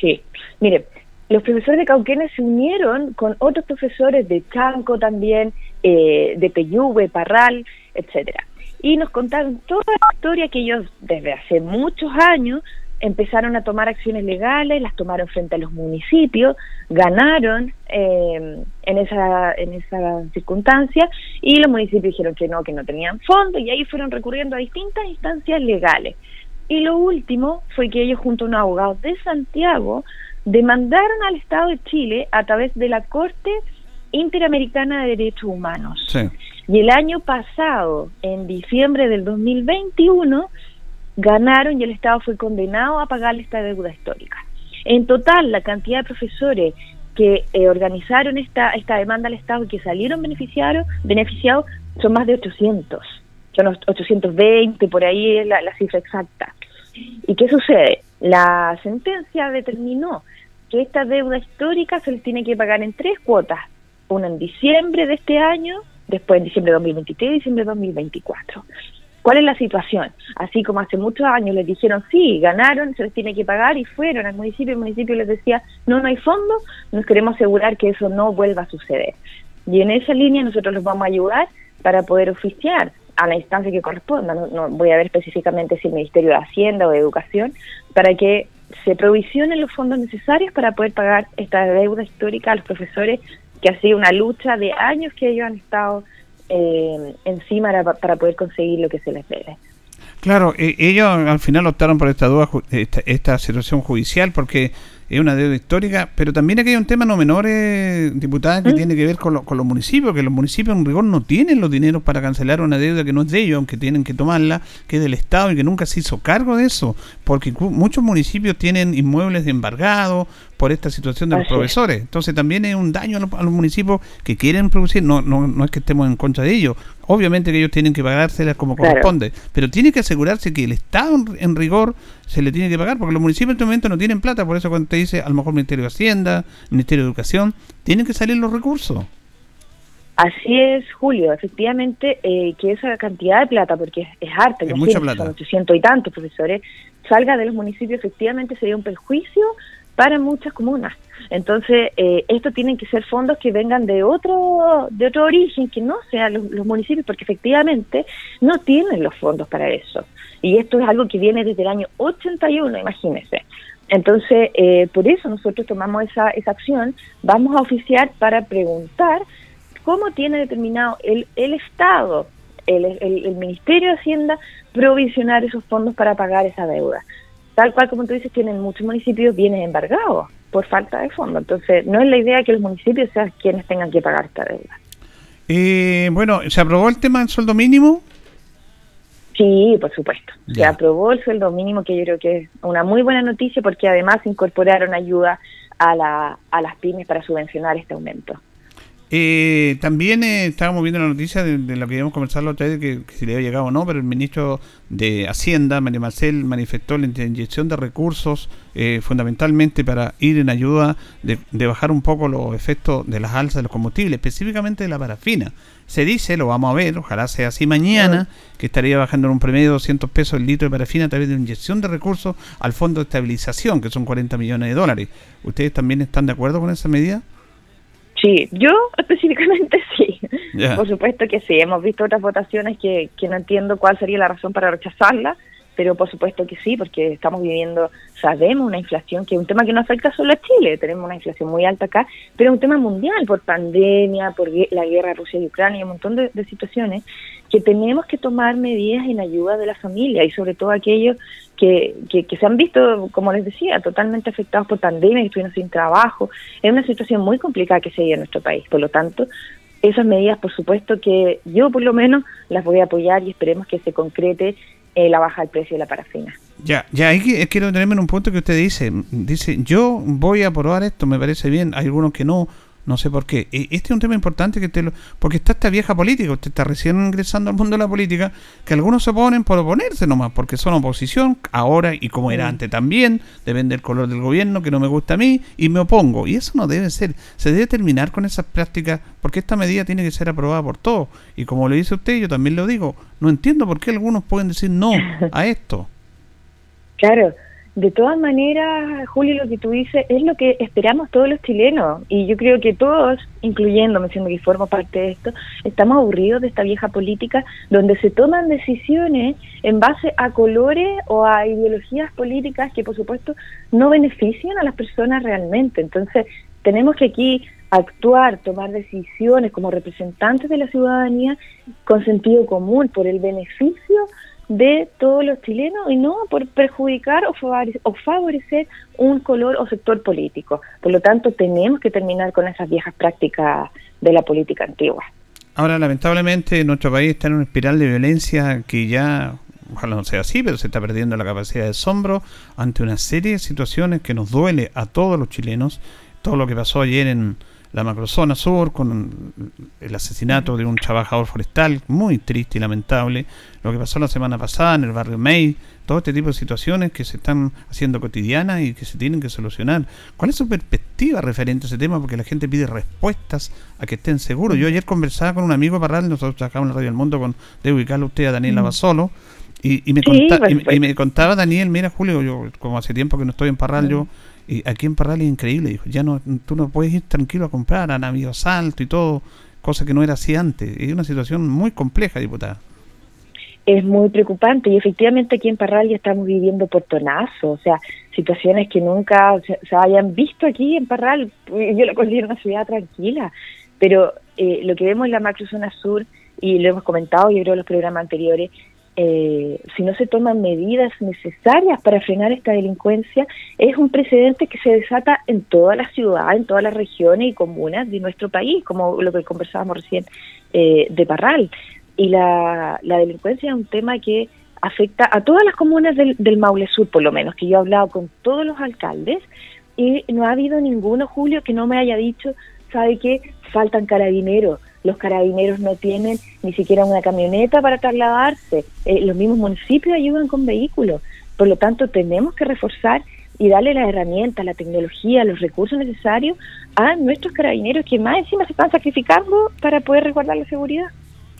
S10: Sí, mire, los profesores de Cauquenes se unieron con otros profesores de Chanco también, de Peyúgue, Parral, etcétera. Y nos contaron toda la historia que ellos desde hace muchos años empezaron a tomar acciones legales, las tomaron frente a los municipios, ganaron eh, en esa en esa circunstancia y los municipios dijeron que no, que no tenían fondo y ahí fueron recurriendo a distintas instancias legales. Y lo último fue que ellos junto a un abogado de Santiago demandaron al Estado de Chile a través de la Corte Interamericana de Derechos Humanos.
S1: Sí.
S10: Y el año pasado, en diciembre del 2021, ganaron y el Estado fue condenado a pagar esta deuda histórica. En total, la cantidad de profesores que eh, organizaron esta, esta demanda al Estado y que salieron beneficiados, beneficiados son más de 800. Son 820, por ahí es la, la cifra exacta. ¿Y qué sucede? La sentencia determinó que esta deuda histórica se les tiene que pagar en tres cuotas, una en diciembre de este año, después en diciembre de 2023 y diciembre de 2024. ¿Cuál es la situación? Así como hace muchos años les dijeron, sí, ganaron, se les tiene que pagar y fueron al municipio, el municipio les decía, no, no hay fondo, nos queremos asegurar que eso no vuelva a suceder. Y en esa línea nosotros los vamos a ayudar para poder oficiar a la instancia que corresponda, no, no voy a ver específicamente si el Ministerio de Hacienda o de Educación, para que se provisionen los fondos necesarios para poder pagar esta deuda histórica a los profesores, que ha sido una lucha de años que ellos han estado eh, encima para, para, poder conseguir lo que se les debe.
S1: Claro, eh, ellos al final optaron por esta, duda, esta, esta situación judicial porque es una deuda histórica, pero también aquí hay un tema no menor, eh, diputada, que ¿Mm? tiene que ver con, lo, con, los municipios, que los municipios en rigor no tienen los dineros para cancelar una deuda que no es de ellos, aunque tienen que tomarla, que es del Estado y que nunca se hizo cargo de eso, porque muchos municipios tienen inmuebles embargados por esta situación de los Así profesores. Entonces también es un daño a los, a los, municipios que quieren producir, no, no, no es que estemos en contra de ellos, obviamente que ellos tienen que pagárselas como claro. corresponde, pero tiene que asegurarse que el Estado en, en rigor se le tiene que pagar, porque los municipios en este momento no tienen plata, por eso cuando te dice a lo mejor Ministerio de Hacienda, Ministerio de Educación, tienen que salir los recursos.
S10: Así es, Julio, efectivamente, eh, que esa cantidad de plata, porque es, es harta,
S1: es mucha plata.
S10: son 800 y tantos profesores, salga de los municipios, efectivamente sería un perjuicio para muchas comunas. Entonces, eh, esto tienen que ser fondos que vengan de otro de otro origen, que no sean los, los, municipios, porque efectivamente no tienen los fondos para eso. Y esto es algo que viene desde el año 81, imagínense. Entonces, eh, por eso nosotros tomamos esa, esa acción, vamos a oficiar para preguntar cómo tiene determinado el, el Estado, el, el, el Ministerio de Hacienda, provisionar esos fondos para pagar esa deuda tal cual como tú dices, tienen muchos municipios bienes embargados por falta de fondos. Entonces, no es la idea que los municipios sean quienes tengan que pagar esta deuda.
S1: Eh, bueno, ¿se aprobó el tema del sueldo mínimo?
S10: Sí, por supuesto. Ya. Se aprobó el sueldo mínimo, que yo creo que es una muy buena noticia porque además incorporaron ayuda a, la, a las pymes para subvencionar este aumento.
S1: Eh, también eh, estábamos viendo la noticia de, de, lo que íbamos a conversar la otra vez, que, que, si le había llegado o no, pero el ministro de Hacienda, María Marcel, manifestó la inyección de recursos eh, fundamentalmente para ir en ayuda de, de, bajar un poco los efectos de las alzas de los combustibles, específicamente de la parafina. Se dice, lo vamos a ver, ojalá sea así mañana, que estaría bajando en un promedio de 200 pesos el litro de parafina a través de una inyección de recursos al Fondo de Estabilización, que son 40 millones de dólares. ¿Ustedes también están de acuerdo con esa medida?
S10: Sí, yo específicamente sí. Yeah. Por supuesto que sí. Hemos visto otras votaciones que, que no entiendo cuál sería la razón para rechazarlas, pero por supuesto que sí, porque estamos viviendo, sabemos, una inflación que es un tema que no afecta solo a Chile, tenemos una inflación muy alta acá, pero es un tema mundial por pandemia, por la guerra de Rusia y Ucrania un montón de, de situaciones que tenemos que tomar medidas en ayuda de la familia y sobre todo aquellos que, que, que se han visto, como les decía, totalmente afectados por pandemia, que estuvieron sin trabajo. Es una situación muy complicada que se vive en nuestro país. Por lo tanto, esas medidas, por supuesto que yo por lo menos las voy a apoyar y esperemos que se concrete eh, la baja del precio de la parafina.
S1: Ya, ya, que- quiero detenerme en un punto que usted dice. Dice, yo voy a aprobar esto, me parece bien. Hay algunos que no, no sé por qué. E- Este es un tema importante que te lo, porque está esta vieja política, usted está recién ingresando al mundo de la política, que algunos se oponen por oponerse nomás, porque son oposición, ahora y como era
S11: Mm.
S1: antes también, depende del color del gobierno, que no me gusta a mí, y me opongo. Y eso no debe ser. Se debe terminar con esas prácticas, porque esta medida tiene que ser aprobada por todos. Y como lo dice usted, yo también lo digo, no entiendo por qué algunos pueden decir no a esto.
S10: Claro, de todas maneras, Julio, lo que tú dices es lo que esperamos todos los chilenos. Y yo creo que todos, incluyéndome, siendo que formo parte de esto, estamos aburridos de esta vieja política donde se toman decisiones en base a colores o a ideologías políticas que, por supuesto, no benefician a las personas realmente. Entonces, tenemos que aquí actuar, tomar decisiones como representantes de la ciudadanía con sentido común, por el beneficio de todos los chilenos y no por perjudicar o favore- o favorecer un color o sector político. Por lo tanto, tenemos que terminar con esas viejas prácticas de la política antigua.
S1: Ahora, lamentablemente, nuestro país está en una espiral de violencia que ya, ojalá no sea así, pero se está perdiendo la capacidad de asombro ante una serie de situaciones que nos duele a todos los chilenos. Todo lo que pasó ayer en la macrozona sur con el asesinato de un trabajador forestal, muy triste y lamentable. Lo que pasó la semana pasada en el barrio May, todo este tipo de situaciones que se están haciendo cotidianas y que se tienen que solucionar. ¿Cuál es su perspectiva referente a ese tema? Porque la gente pide respuestas a que estén seguros. Yo ayer conversaba con un amigo Parral, nosotros trabajamos en la Radio del Mundo con, de ubicarlo usted a Daniel
S10: Mm.
S1: Lavasolo, y, y, me
S10: Sí,
S1: conta-
S10: por
S1: y me contaba Daniel, mira Julio, yo como hace tiempo que no estoy en Parral,
S10: Mm.
S1: yo y aquí en Parral es increíble, dijo, ya no, tú no puedes ir tranquilo a comprar, han habido asalto y todo, cosa que no era así antes. Es una situación muy compleja, diputada.
S10: es muy preocupante y efectivamente aquí en Parral ya estamos viviendo portonazos, o sea, situaciones que nunca se, hayan visto aquí en Parral. Yo lo considero una ciudad tranquila, pero eh, lo que vemos en la macrozona sur, y lo hemos comentado yo creo en los programas anteriores, eh, si no se toman medidas necesarias para frenar esta delincuencia, es un precedente que se desata en toda la ciudad, en todas las regiones y comunas de nuestro país, como lo que conversábamos recién eh, de Parral. Y la, la delincuencia es un tema que afecta a todas las comunas del, del Maule Sur, por lo menos, que yo he hablado con todos los alcaldes y no ha habido ninguno, Julio, que no me haya dicho, ¿sabe qué? Faltan carabineros. Los carabineros no tienen ni siquiera una camioneta para trasladarse. Eh, los mismos municipios ayudan con vehículos. Por lo tanto, tenemos que reforzar y darle las herramientas, la tecnología, los recursos necesarios a nuestros carabineros que más encima se están sacrificando para poder resguardar la seguridad.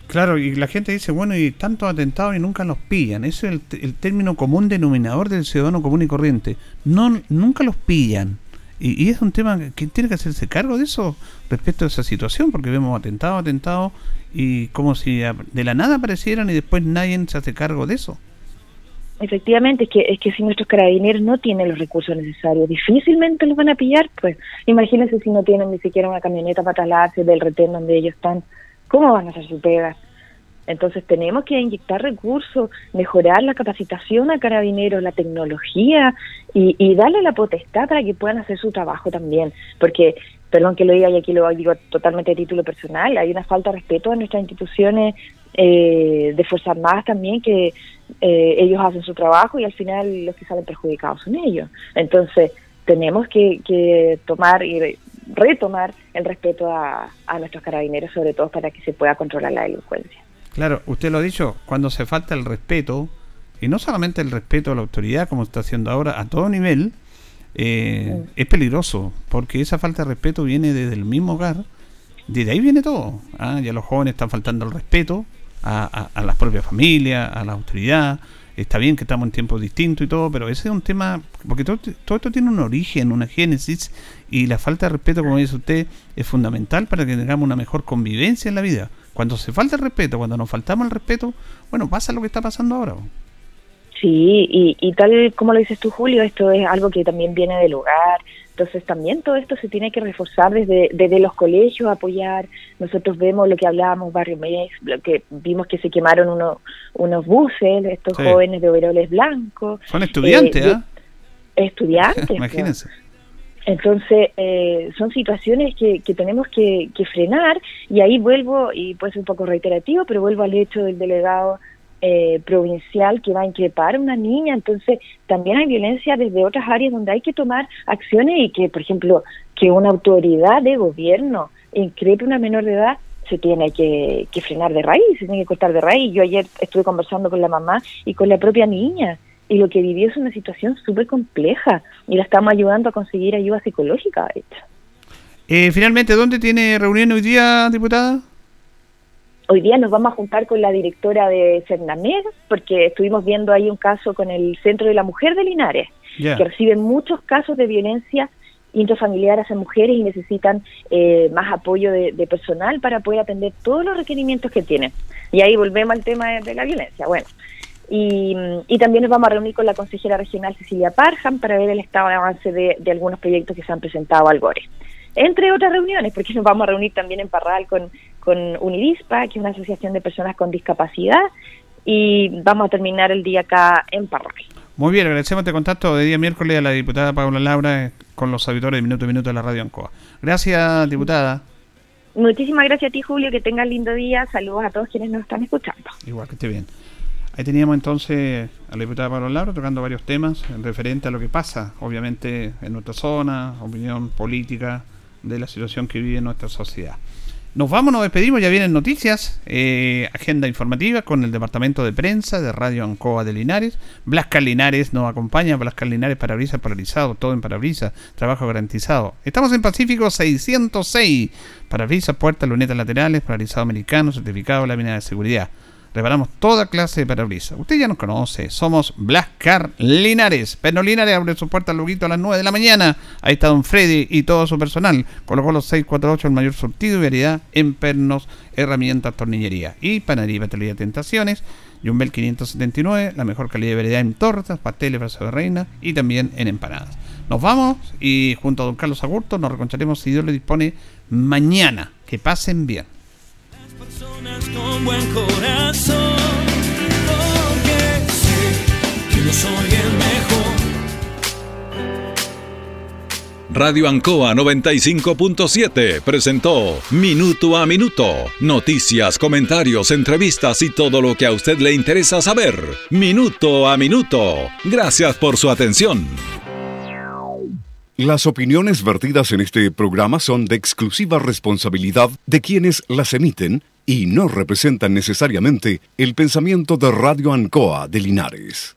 S1: Claro, y la gente dice, bueno, y tantos atentados y nunca los pillan. Ese es el, el término común denominador del ciudadano común y corriente. No, nunca los pillan. Y, es un tema que tiene que hacerse cargo de eso respecto a esa situación, porque vemos atentados, atentados, y como si de la nada aparecieran y después nadie se hace cargo de eso.
S10: Efectivamente, es que, es que si nuestros carabineros no tienen los recursos necesarios, difícilmente los van a pillar, pues imagínense si no tienen ni siquiera una camioneta para trasladarse del retén donde ellos están, ¿cómo van a hacer su pega? Entonces tenemos que inyectar recursos, mejorar la capacitación a carabineros, la tecnología y, y darle la potestad para que puedan hacer su trabajo también, porque, perdón que lo diga y aquí lo digo totalmente a título personal, hay una falta de respeto a nuestras instituciones eh, de Fuerzas Armadas también que eh, ellos hacen su trabajo y al final los que salen perjudicados son ellos. Entonces, tenemos que, tomar y re- retomar el respeto a nuestros carabineros, sobre todo para que se pueda controlar la delincuencia.
S1: Claro, usted lo ha dicho, cuando se falta el respeto, y no solamente el respeto a la autoridad, como está haciendo ahora, a todo nivel, eh, es peligroso, porque esa falta de respeto viene desde el mismo hogar, desde ahí viene todo. ¿ah? Ya los jóvenes están faltando el respeto a, a- a las propias familias, a la autoridad. Está bien que estamos en tiempos distintos y todo, pero ese es un tema, porque todo, todo esto tiene un origen, una génesis, y la falta de respeto, como dice usted, es fundamental para que tengamos una mejor convivencia en la vida. Cuando se falta el respeto, cuando nos faltamos el respeto, bueno, pasa lo que está pasando ahora.
S10: Sí, y, y tal como lo dices tú, Julio, esto es algo que también viene del hogar. Entonces también todo esto se tiene que reforzar desde, desde los colegios, apoyar. Nosotros vemos lo que hablábamos, Barrio Mex, lo que vimos que se quemaron uno, unos buses, estos
S1: Sí.
S10: jóvenes de overoles blancos.
S1: Son estudiantes,
S10: Eh,
S1: ¿ah?
S10: Estudiantes.
S1: Imagínense.
S10: Entonces, eh, son situaciones que, que tenemos que, frenar y ahí vuelvo, y puede ser un poco reiterativo, pero vuelvo al hecho del delegado eh, provincial que va a increpar a una niña. Entonces, también hay violencia desde otras áreas donde hay que tomar acciones y que, por ejemplo, que una autoridad de gobierno increpe a una menor de edad se tiene que, que frenar de raíz, se tiene que cortar de raíz. Yo ayer estuve conversando con la mamá y con la propia niña y lo que vivió es una situación súper compleja y la estamos ayudando a conseguir ayuda psicológica. de hecho.
S1: Eh, finalmente, ¿dónde tiene reunión hoy día, diputada?
S10: Hoy día nos vamos a juntar con la directora de Cernamed porque estuvimos viendo ahí un caso con el Centro de la Mujer de Linares, que reciben muchos casos de violencia intrafamiliar hacia mujeres y necesitan eh, más apoyo de, de personal para poder atender todos los requerimientos que tienen. Y ahí volvemos al tema de, de la violencia. Bueno, y, y también nos vamos a reunir con la consejera regional Cecilia Parham para ver el estado de avance de, de algunos proyectos que se han presentado al GORE. Entre otras reuniones, porque nos vamos a reunir también en Parral con, con Unidispa, que es una asociación de personas con discapacidad, y vamos a terminar el día acá en Parral.
S1: Muy bien, agradecemos este contacto de día miércoles a la diputada Paula Laura eh, con los auditores de Minuto a Minuto de la Radio Ancoa. Gracias, diputada.
S10: Muchísimas gracias a ti, Julio, que tengas lindo día. Saludos a todos quienes nos están escuchando.
S1: Igual que esté bien. Ahí teníamos entonces a la diputada Pablo Laura tocando varios temas en referente a lo que pasa, obviamente, en nuestra zona, opinión política de la situación que vive nuestra sociedad. Nos vamos, nos despedimos, ya vienen noticias, eh, agenda informativa con el departamento de prensa de Radio Ancoa de Linares. Blascar Linares nos acompaña, Blascar Linares parabrisas paralizado, todo en parabrisas, trabajo garantizado. Estamos en Pacífico 606, parabrisas, puertas, lunetas laterales, paralizado americano, certificado, lámina de seguridad. Reparamos toda clase de parabrisas. Usted ya nos conoce. Somos Blascar Linares. Perno Linares abre su puerta al luguito a las 9 de la mañana. Ahí está Don Freddy y todo su personal. Colocó los 648 el mayor surtido y variedad en pernos, herramientas, tornillería. Y panadería y Tentaciones. Jumbel 579, la mejor calidad de variedad en tortas, pasteles, brazos de reina y también en empanadas. Nos vamos y junto a Don Carlos Agurto nos reconcharemos si Dios le dispone mañana. Que pasen bien.
S11: Con buen corazón, porque sé que no soy el mejor.
S12: Radio Ancoa 95.7 presentó Minuto a Minuto. Noticias, comentarios, entrevistas y todo lo que a usted le interesa saber. Minuto a Minuto. Gracias por su atención.
S13: Las opiniones vertidas en este programa son de exclusiva responsabilidad de quienes las emiten y no representan necesariamente el pensamiento de Radio Ancoa de Linares.